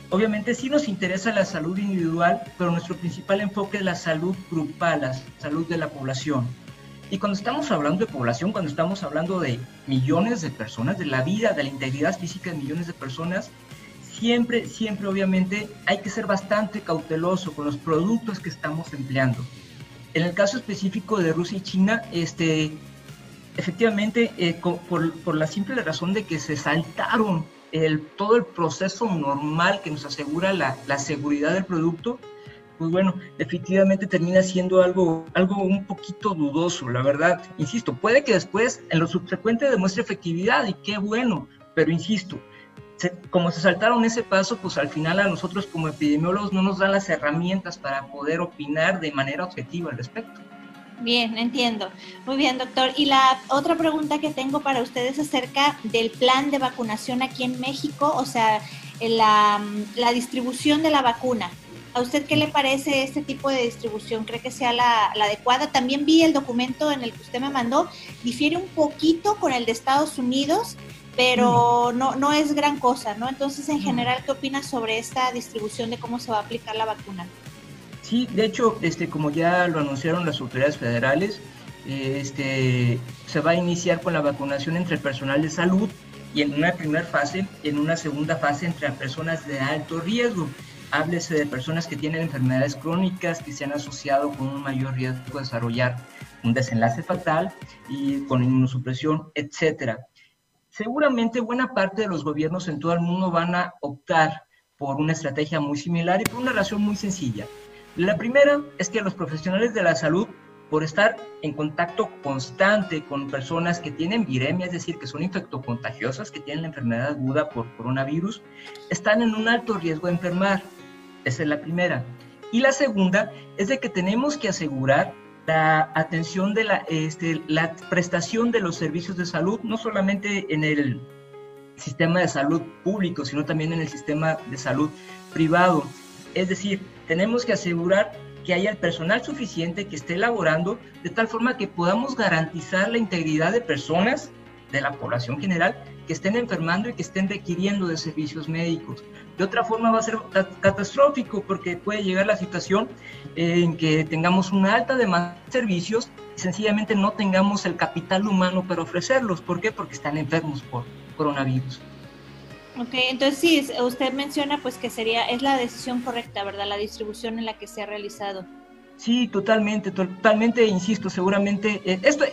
obviamente sí nos interesa la salud individual, pero nuestro principal enfoque es la salud grupal, la salud de la población. Y cuando estamos hablando de población, cuando estamos hablando de millones de personas, de la vida, de la integridad física de millones de personas, siempre, siempre obviamente hay que ser bastante cauteloso con los productos que estamos empleando. En el caso específico de Rusia y China, este, efectivamente, eh, por, la simple razón de que se saltaron todo el proceso normal que nos asegura la, la seguridad del producto, pues bueno, definitivamente termina siendo algo, algo un poquito dudoso, la verdad. Insisto, puede que después en lo subsecuente demuestre efectividad y qué bueno, pero insisto, como se saltaron ese paso, pues al final a nosotros como epidemiólogos no nos dan las herramientas para poder opinar de manera objetiva al respecto. Bien, entiendo. Muy bien, doctor. Y la otra pregunta que tengo para ustedes acerca del plan de vacunación aquí en México, o sea, la, la distribución de la vacuna. ¿A usted qué le parece este tipo de distribución? ¿Cree que sea la, adecuada? También vi el documento en el que usted me mandó, difiere un poquito con el de Estados Unidos, pero mm. no, no es gran cosa, ¿no? Entonces, en mm. general, ¿qué opinas sobre esta distribución de cómo se va a aplicar la vacuna? Sí, de hecho, este, como ya lo anunciaron las autoridades federales, este, se va a iniciar con la vacunación entre el personal de salud y en una primera fase, en una segunda fase entre personas de alto riesgo háblese de personas que tienen enfermedades crónicas que se han asociado con un mayor riesgo de desarrollar un desenlace fatal y con inmunosupresión, etcétera. Seguramente buena parte de los gobiernos en todo el mundo van a optar por una estrategia muy similar y por una razón muy sencilla. La primera es que los profesionales de la salud, por estar en contacto constante con personas que tienen viremia, es decir, que son infectocontagiosas, que tienen la enfermedad aguda por coronavirus, están en un alto riesgo de enfermar. Esa es la primera. Y la segunda es de que tenemos que asegurar la atención de la, este, la prestación de los servicios de salud, no solamente en el sistema de salud público, sino también en el sistema de salud privado. Es decir, tenemos que asegurar que haya el personal suficiente que esté elaborando de tal forma que podamos garantizar la integridad de personas de la población general que estén enfermando y que estén requiriendo de servicios médicos. De otra forma va a ser catastrófico porque puede llegar la situación en que tengamos una alta demanda de servicios y sencillamente no tengamos el capital humano para ofrecerlos. ¿Por qué? Porque están enfermos por coronavirus. Ok, entonces sí, usted menciona pues que sería, es la decisión correcta, ¿verdad? La distribución en la que se ha realizado. Sí, totalmente, totalmente, insisto, seguramente, eh, esto,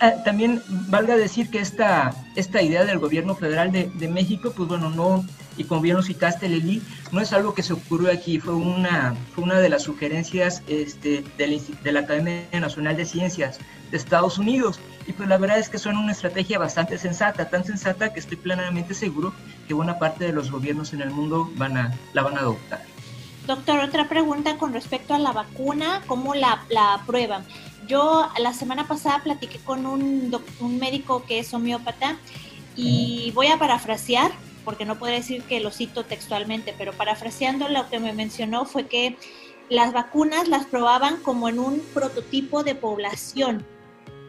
Ah, también valga decir que esta, esta idea del gobierno federal de, México, pues bueno, no, y como bien lo citaste, Lili, no es algo que se ocurrió aquí, fue una, fue una de las sugerencias este, de, de la Academia Nacional de Ciencias de Estados Unidos. Y pues la verdad es que son una estrategia bastante sensata, tan sensata que estoy plenamente seguro que buena parte de los gobiernos en el mundo van a, la van a adoptar. Doctor, otra pregunta con respecto a la vacuna, ¿cómo la, la aprueban? Yo la semana pasada platiqué con un, un médico que es homeópata y voy a parafrasear, porque no puedo decir que lo cito textualmente, pero parafraseando lo que me mencionó fue que las vacunas las probaban como en un prototipo de población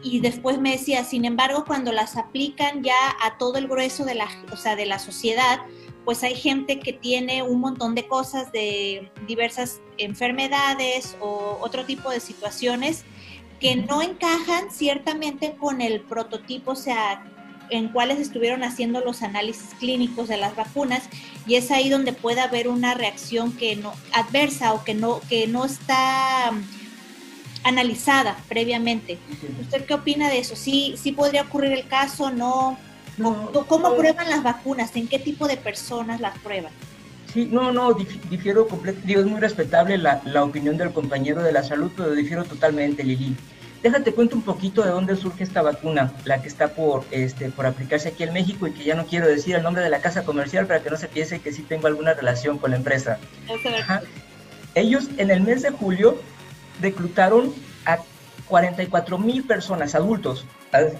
y después me decía, sin embargo, cuando las aplican ya a todo el grueso de la, o sea, de la sociedad, pues hay gente que tiene un montón de cosas de diversas enfermedades o otro tipo de situaciones que no encajan ciertamente con el prototipo, o sea, en cuáles estuvieron haciendo los análisis clínicos de las vacunas y es ahí donde puede haber una reacción que no adversa o que no que no está analizada previamente. ¿Usted qué opina de eso? ¿Sí, sí podría ocurrir el caso? ¿No? ¿Cómo prueban las vacunas? ¿En qué tipo de personas las prueban? Sí, no, no, difiero completamente. Digo, es muy respetable la, la, opinión del compañero de la salud, pero difiero totalmente, Lili. Déjate cuento un poquito de dónde surge esta vacuna, la que está por, este, por aplicarse aquí en México y que ya no quiero decir el nombre de la casa comercial para que no se piense que sí tengo alguna relación con la empresa. Ellos en el mes de julio reclutaron a 44 mil personas, adultos,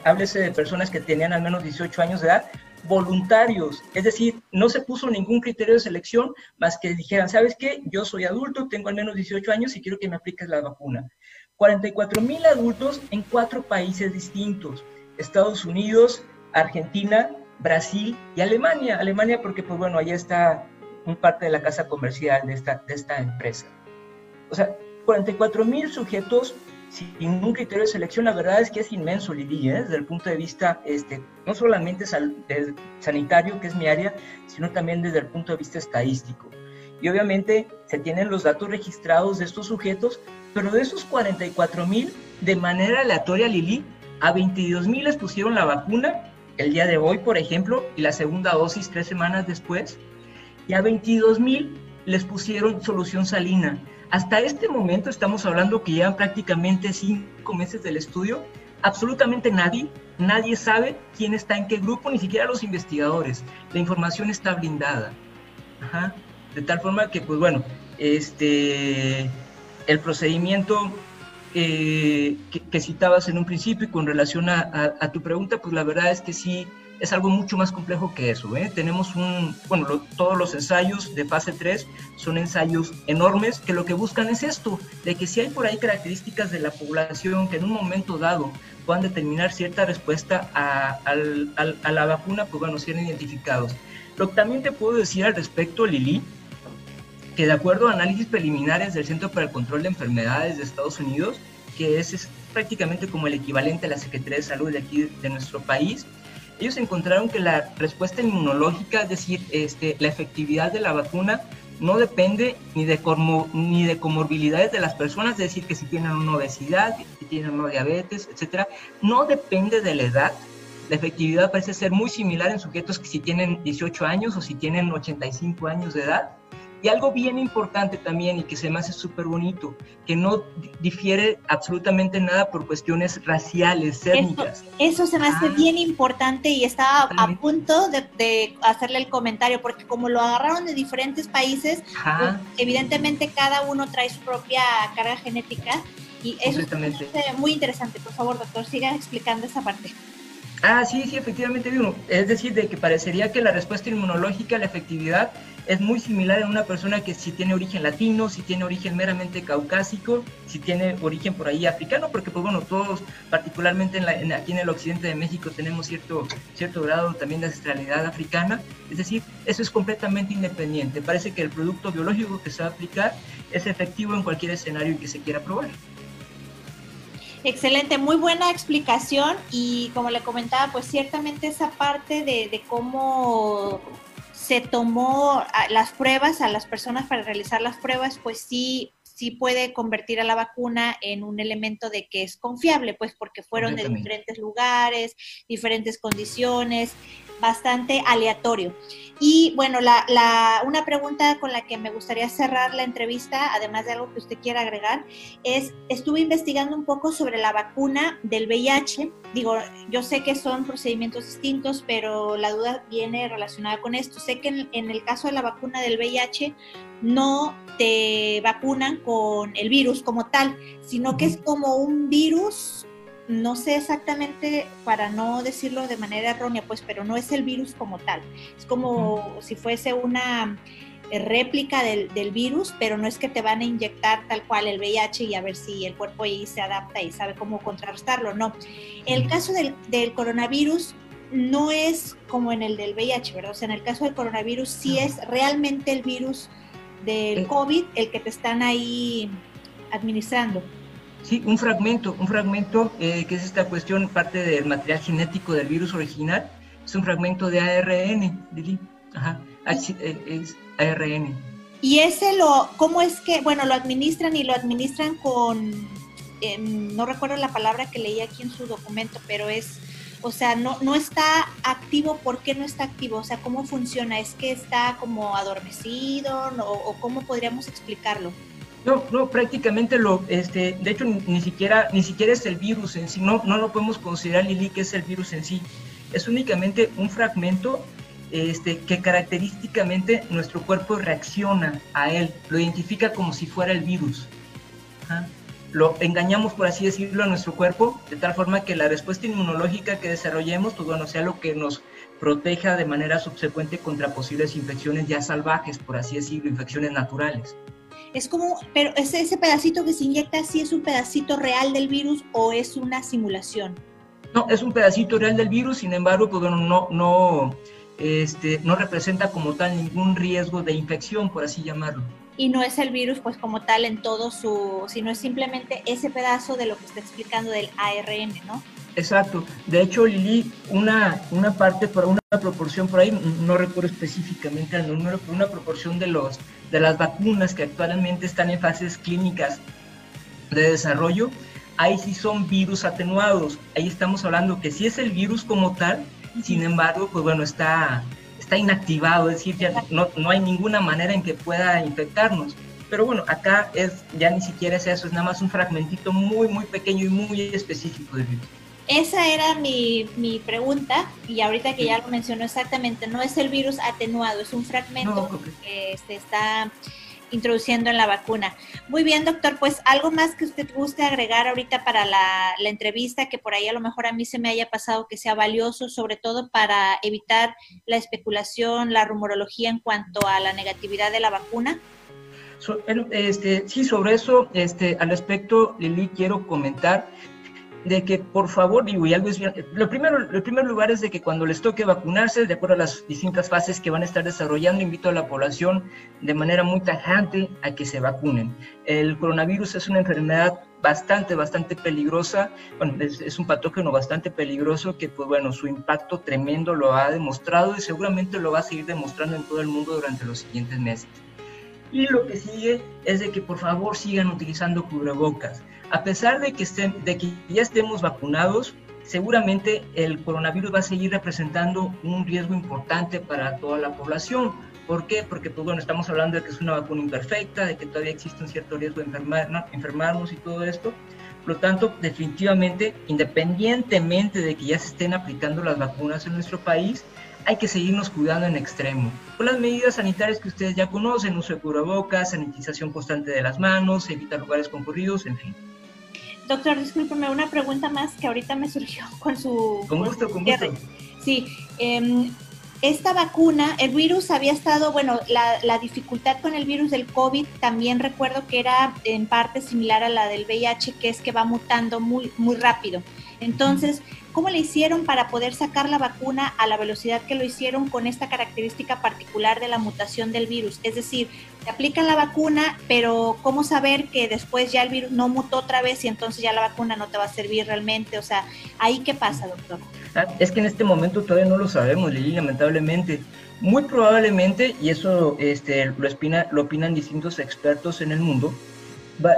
háblese de personas que tenían al menos 18 años de edad, voluntarios, es decir, no se puso ningún criterio de selección más que dijeran, ¿sabes qué? Yo soy adulto, tengo al menos 18 años y quiero que me apliques la vacuna. 44 mil adultos en cuatro países distintos, Estados Unidos, Argentina, Brasil y Alemania. Alemania porque, pues bueno, ahí está un parte de la casa comercial de esta, de esta empresa. O sea, 44 mil sujetos sin un criterio de selección, la verdad es que es inmenso, Lili, ¿eh? desde el punto de vista este, no solamente sanitario, que es mi área, sino también desde el punto de vista estadístico. Y obviamente se tienen los datos registrados de estos sujetos, pero de esos 44 mil, de manera aleatoria, Lili, a 22 mil les pusieron la vacuna el día de hoy, por ejemplo, y la segunda dosis tres semanas después, y a 22 mil les pusieron solución salina. Hasta este momento estamos hablando que llevan prácticamente cinco meses del estudio. Absolutamente nadie, nadie sabe quién está en qué grupo, ni siquiera los investigadores. La información está blindada. De tal forma que, pues bueno, este, el procedimiento eh, que, citabas en un principio y con relación a tu pregunta, pues la verdad es que sí es algo mucho más complejo que eso. ¿eh? Tenemos un, bueno, todos los ensayos de fase 3 son ensayos enormes que lo que buscan es esto, de que si hay por ahí características de la población que en un momento dado puedan determinar cierta respuesta a, a la vacuna, pues bueno, sean identificados. Lo que también te puedo decir al respecto, Lili, que de acuerdo a análisis preliminares del Centro para el Control de Enfermedades de Estados Unidos, que es prácticamente como el equivalente a la Secretaría de Salud de aquí de nuestro país, ellos encontraron que la respuesta inmunológica, es decir, este, la efectividad de la vacuna, no depende ni de, ni de comorbilidades de las personas, es decir, que si tienen una obesidad, si tienen una diabetes, etcétera, no depende de la edad. La efectividad parece ser muy similar en sujetos que si tienen 18 años o si tienen 85 años de edad. Y algo bien importante también y que se me hace súper bonito, que no difiere absolutamente nada por cuestiones raciales, étnicas. Eso, se me hace ah. bien importante y estaba a punto de, hacerle el comentario, porque como lo agarraron de diferentes países, pues, evidentemente cada uno trae su propia carga genética y eso es muy interesante. Por favor, doctor, siga explicando esa parte. Ah, sí, sí, efectivamente, es decir, de que parecería que la respuesta inmunológica, la efectividad, es muy similar en una persona que si tiene origen latino, si tiene origen meramente caucásico, si tiene origen por ahí africano, porque pues bueno, todos, particularmente en aquí en el occidente de México, tenemos cierto, cierto grado también de ancestralidad africana, es decir, eso es completamente independiente. Parece que el producto biológico que se va a aplicar es efectivo en cualquier escenario en que se quiera probar. Excelente, muy buena explicación y como le comentaba, pues ciertamente esa parte de, de cómo se tomó las pruebas a las personas para realizar las pruebas, pues sí, sí puede convertir a la vacuna en un elemento de que es confiable, pues porque fueron de diferentes lugares, diferentes condiciones, bastante aleatorio. Y bueno, la, una pregunta con la que me gustaría cerrar la entrevista, además de algo que usted quiera agregar, es, estuve investigando un poco sobre la vacuna del VIH. Digo, yo sé que son procedimientos distintos, pero la duda viene relacionada con esto. Sé que en, en el caso de la vacuna del VIH no te vacunan con el virus como tal, sino que es como un virus no sé exactamente, para no decirlo de manera errónea, pues, pero no es el virus como tal. Es como si fuese una eh, réplica del, virus, pero no es que te van a inyectar tal cual el VIH y a ver si el cuerpo ahí se adapta y sabe cómo contrarrestarlo, no. El caso del, del coronavirus no es como en el del VIH, ¿verdad? O sea, en el caso del coronavirus sí es realmente el virus del eh. COVID el que te están ahí administrando. Sí, un fragmento, un fragmento eh, que es esta cuestión, parte del material genético del virus original, es un fragmento de ARN, Lili. Ajá, eh, es ARN. Y ese lo, ¿cómo es que, bueno, lo administran y lo administran con, em, no recuerdo la palabra que leí aquí en su documento, pero es, o sea, no, no está activo, ¿por qué no está activo? O sea, ¿cómo funciona? ¿Es que está como adormecido o cómo podríamos explicarlo? No, no, prácticamente lo, este, de hecho ni, siquiera, ni siquiera es el virus en sí, no, no lo podemos considerar Lili que es el virus en sí, es únicamente un fragmento este, que característicamente nuestro cuerpo reacciona a él, lo identifica como si fuera el virus. Lo engañamos, por así decirlo, a nuestro cuerpo, de tal forma que la respuesta inmunológica que desarrollemos, pues bueno, sea lo que nos proteja de manera subsecuente contra posibles infecciones ya salvajes, por así decirlo, infecciones naturales. Es como, pero ese, ese pedacito que se inyecta, ¿sí es un pedacito real del virus o es una simulación? No, es un pedacito real del virus, sin embargo, pues bueno, no, no, este, no representa como tal ningún riesgo de infección, por así llamarlo. Y no es el virus, pues como tal en todo su, sino es simplemente ese pedazo de lo que está explicando del ARN, ¿no? Exacto. De hecho, Lili, una, una parte, por una proporción por ahí, no recuerdo específicamente el número, pero una proporción de, los, de las vacunas que actualmente están en fases clínicas de desarrollo, ahí sí son virus atenuados. Ahí estamos hablando que sí es el virus como tal, sin embargo, pues bueno, está, está inactivado, es decir, ya no, no hay ninguna manera en que pueda infectarnos. Pero bueno, acá es ya ni siquiera es eso, es nada más un fragmentito muy, muy pequeño y muy específico del virus. Esa era mi, mi, pregunta y ahorita que ya lo mencionó exactamente, no es el virus atenuado, es un fragmento que se está introduciendo en la vacuna. Muy bien, doctor, pues algo más que usted guste agregar ahorita para la, la, entrevista, que por ahí a lo mejor a mí se me haya pasado que sea valioso, sobre todo para evitar la especulación, la rumorología en cuanto a la negatividad de la vacuna. este, sí, sobre eso, este, al respecto, Lili, quiero comentar de que por favor, digo, y algo es bien, lo primero, el primer lugar es de que cuando les toque vacunarse, de acuerdo a las distintas fases que van a estar desarrollando, invito a la población de manera muy tajante a que se vacunen. El coronavirus es una enfermedad bastante, bastante peligrosa, bueno, es, es, un patógeno bastante peligroso que, pues bueno, su impacto tremendo lo ha demostrado y seguramente lo va a seguir demostrando en todo el mundo durante los siguientes meses. Y lo que sigue es de que por favor sigan utilizando cubrebocas a pesar de que, estén, de que ya estemos vacunados, seguramente el coronavirus va a seguir representando un riesgo importante para toda la población. ¿Por qué? Porque pues bueno, estamos hablando de que es una vacuna imperfecta, de que todavía existe un cierto riesgo de enfermar, enfermarnos y todo esto. Por lo tanto, definitivamente, independientemente de que ya se estén aplicando las vacunas en nuestro país, hay que seguirnos cuidando en extremo. Con las medidas sanitarias que ustedes ya conocen, uso de cubrebocas, sanitización constante de las manos, evitar lugares concurridos, en fin. Doctor, discúlpeme, una pregunta más que ahorita me surgió con su... Con gusto, con gusto. Sí, eh, esta vacuna, el virus había estado, bueno, la, la, dificultad con el virus del COVID también recuerdo que era en parte similar a la del VIH, que es que va mutando muy, muy rápido. Entonces, ¿cómo le hicieron para poder sacar la vacuna a la velocidad que lo hicieron con esta característica particular de la mutación del virus? Es decir, te aplican la vacuna, pero ¿cómo saber que después ya el virus no mutó otra vez y entonces ya la vacuna no te va a servir realmente? O sea, ¿ahí qué pasa, doctor? Ah, es que en este momento todavía no lo sabemos, Lili, lamentablemente. Muy probablemente, y eso este, lo, lo opinan distintos expertos en el mundo,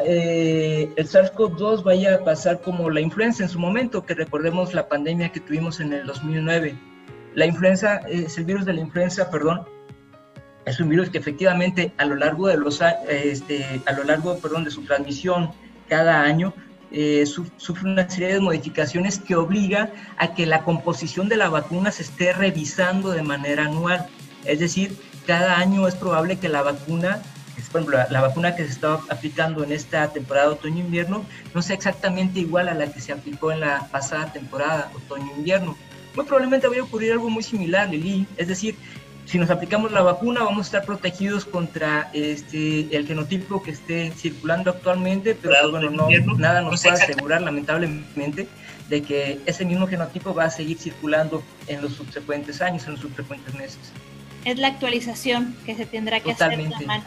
eh, el SARS-CoV-2 vaya a pasar como la influenza en su momento, que recordemos la pandemia que tuvimos en el 2009. La influenza, es el virus de la influenza, perdón, es un virus que efectivamente a lo largo de los este, a lo largo perdón, de su transmisión cada año eh, sufre una serie de modificaciones que obliga a que la composición de la vacuna se esté revisando de manera anual. Es decir, cada año es probable que la vacuna por ejemplo, la, vacuna que se estaba aplicando en esta temporada otoño-invierno no sea exactamente igual a la que se aplicó en la pasada temporada otoño-invierno. Muy probablemente vaya a ocurrir algo muy similar, Lili, es decir, si nos aplicamos la vacuna vamos a estar protegidos contra este, el genotipo que esté circulando actualmente, pero pues, bueno, no, nada nos puede asegurar lamentablemente de que ese mismo genotipo va a seguir circulando en los subsecuentes años, en los subsecuentes meses. Es la actualización que se tendrá que hacer en la mano.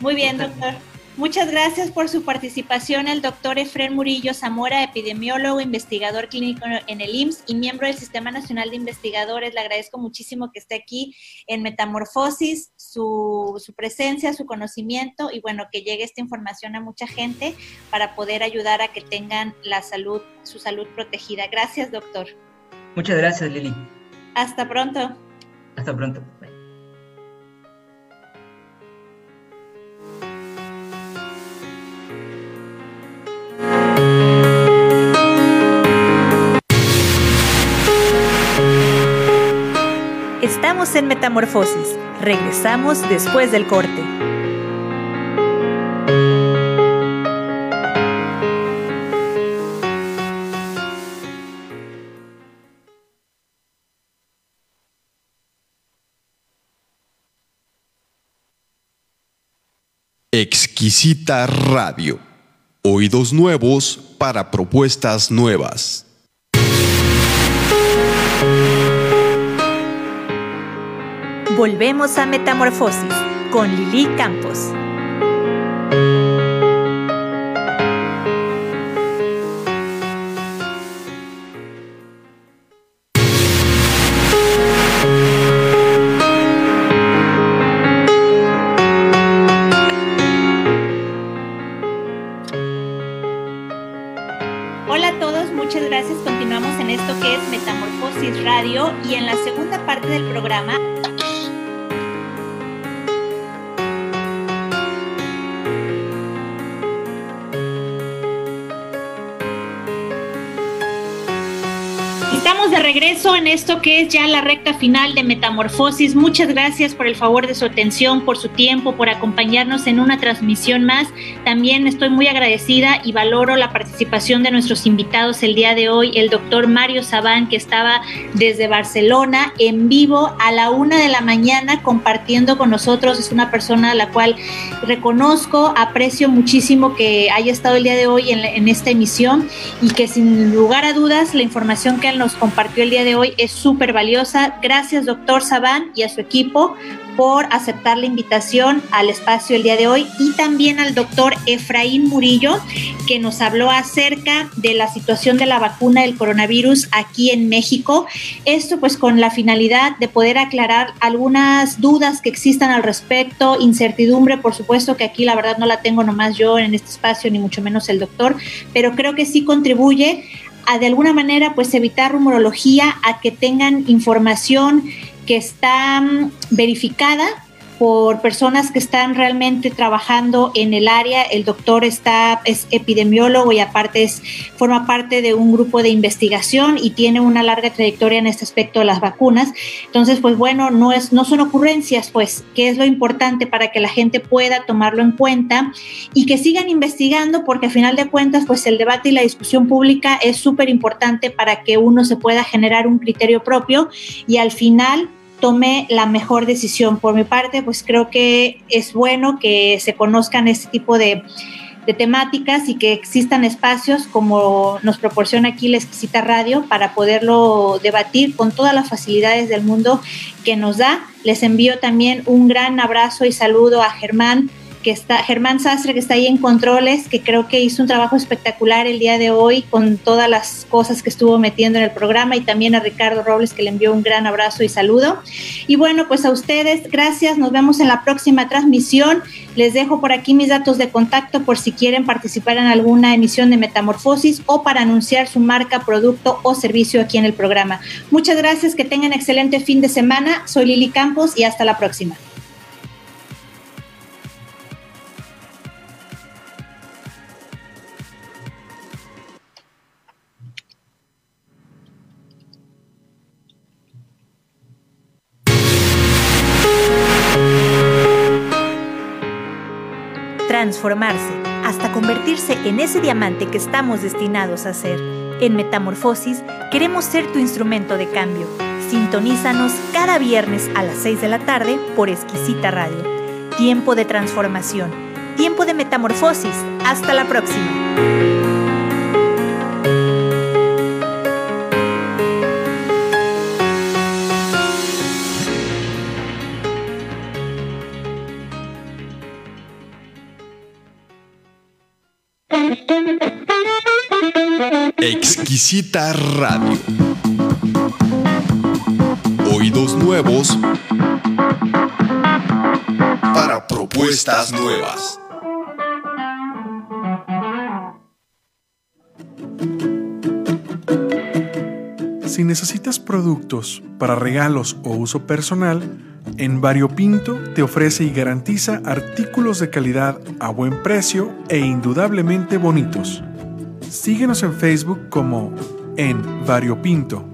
Muy bien, doctor. Muchas gracias por su participación el doctor Efren Murillo Zamora, epidemiólogo, investigador clínico en el IMSS y miembro del Sistema Nacional de Investigadores. Le agradezco muchísimo que esté aquí en Metamorfosis, su, su presencia, su conocimiento y bueno, que llegue esta información a mucha gente para poder ayudar a que tengan la salud, su salud protegida. Gracias, doctor. Muchas gracias, Lili. Hasta pronto. Hasta pronto. En Metamorfosis. Regresamos después del corte. Exquisita Radio. Oídos nuevos para propuestas nuevas. Volvemos a Metamorfosis con Lili Campos. Esto que es ya la recta final de Metamorfosis. Muchas gracias por el favor de su atención, por su tiempo, por acompañarnos en una transmisión más. También estoy muy agradecida y valoro la participación de nuestros invitados el día de hoy, el doctor Mario Sabán, que estaba desde Barcelona en vivo a la una de la mañana compartiendo con nosotros. Es una persona a la cual reconozco, aprecio muchísimo que haya estado el día de hoy en, en esta emisión y que sin lugar a dudas la información que él nos compartió el día de hoy es súper valiosa. Gracias, doctor Sabán, y a su equipo por aceptar la invitación al espacio el día de hoy y también al doctor Efraín Murillo, que nos habló acerca de la situación de la vacuna del coronavirus aquí en México. Esto pues con la finalidad de poder aclarar algunas dudas que existan al respecto, incertidumbre, por supuesto que aquí la verdad no la tengo nomás yo en este espacio, ni mucho menos el doctor, pero creo que sí contribuye a de alguna manera pues evitar rumorología, a que tengan información que está mm, verificada por personas que están realmente trabajando en el área. El doctor está, es epidemiólogo y aparte es, forma parte de un grupo de investigación y tiene una larga trayectoria en este aspecto de las vacunas. Entonces, pues bueno, no, es, no son ocurrencias, pues, que es lo importante para que la gente pueda tomarlo en cuenta y que sigan investigando porque a final de cuentas, pues el debate y la discusión pública es súper importante para que uno se pueda generar un criterio propio y al final tome la mejor decisión. Por mi parte, pues creo que es bueno que se conozcan este tipo de, de temáticas y que existan espacios como nos proporciona aquí la exquisita radio para poderlo debatir con todas las facilidades del mundo que nos da. Les envío también un gran abrazo y saludo a Germán está, Germán Sastre, que está ahí en controles, que creo que hizo un trabajo espectacular el día de hoy con todas las cosas que estuvo metiendo en el programa, y también a Ricardo Robles, que le envió un gran abrazo y saludo. Y bueno, pues a ustedes, gracias, nos vemos en la próxima transmisión. Les dejo por aquí mis datos de contacto por si quieren participar en alguna emisión de Metamorfosis o para anunciar su marca, producto o servicio aquí en el programa. Muchas gracias, que tengan excelente fin de semana. Soy Lili Campos y hasta la próxima. Transformarse hasta convertirse en ese diamante que estamos destinados a ser. En Metamorfosis queremos ser tu instrumento de cambio. Sintonízanos cada viernes a las 6 de la tarde por Exquisita Radio. Tiempo de transformación, tiempo de metamorfosis. Hasta la próxima. Exquisita Radio. Oídos nuevos para propuestas nuevas. Si necesitas productos para regalos o uso personal, en Variopinto te ofrece y garantiza artículos de calidad a buen precio e indudablemente bonitos. Síguenos en Facebook como en Variopinto.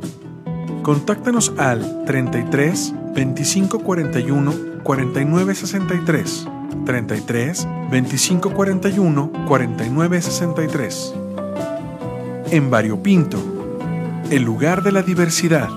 Contáctanos al 33 25 41 49 63. 33 25 41 49 63. En Variopinto, el lugar de la diversidad.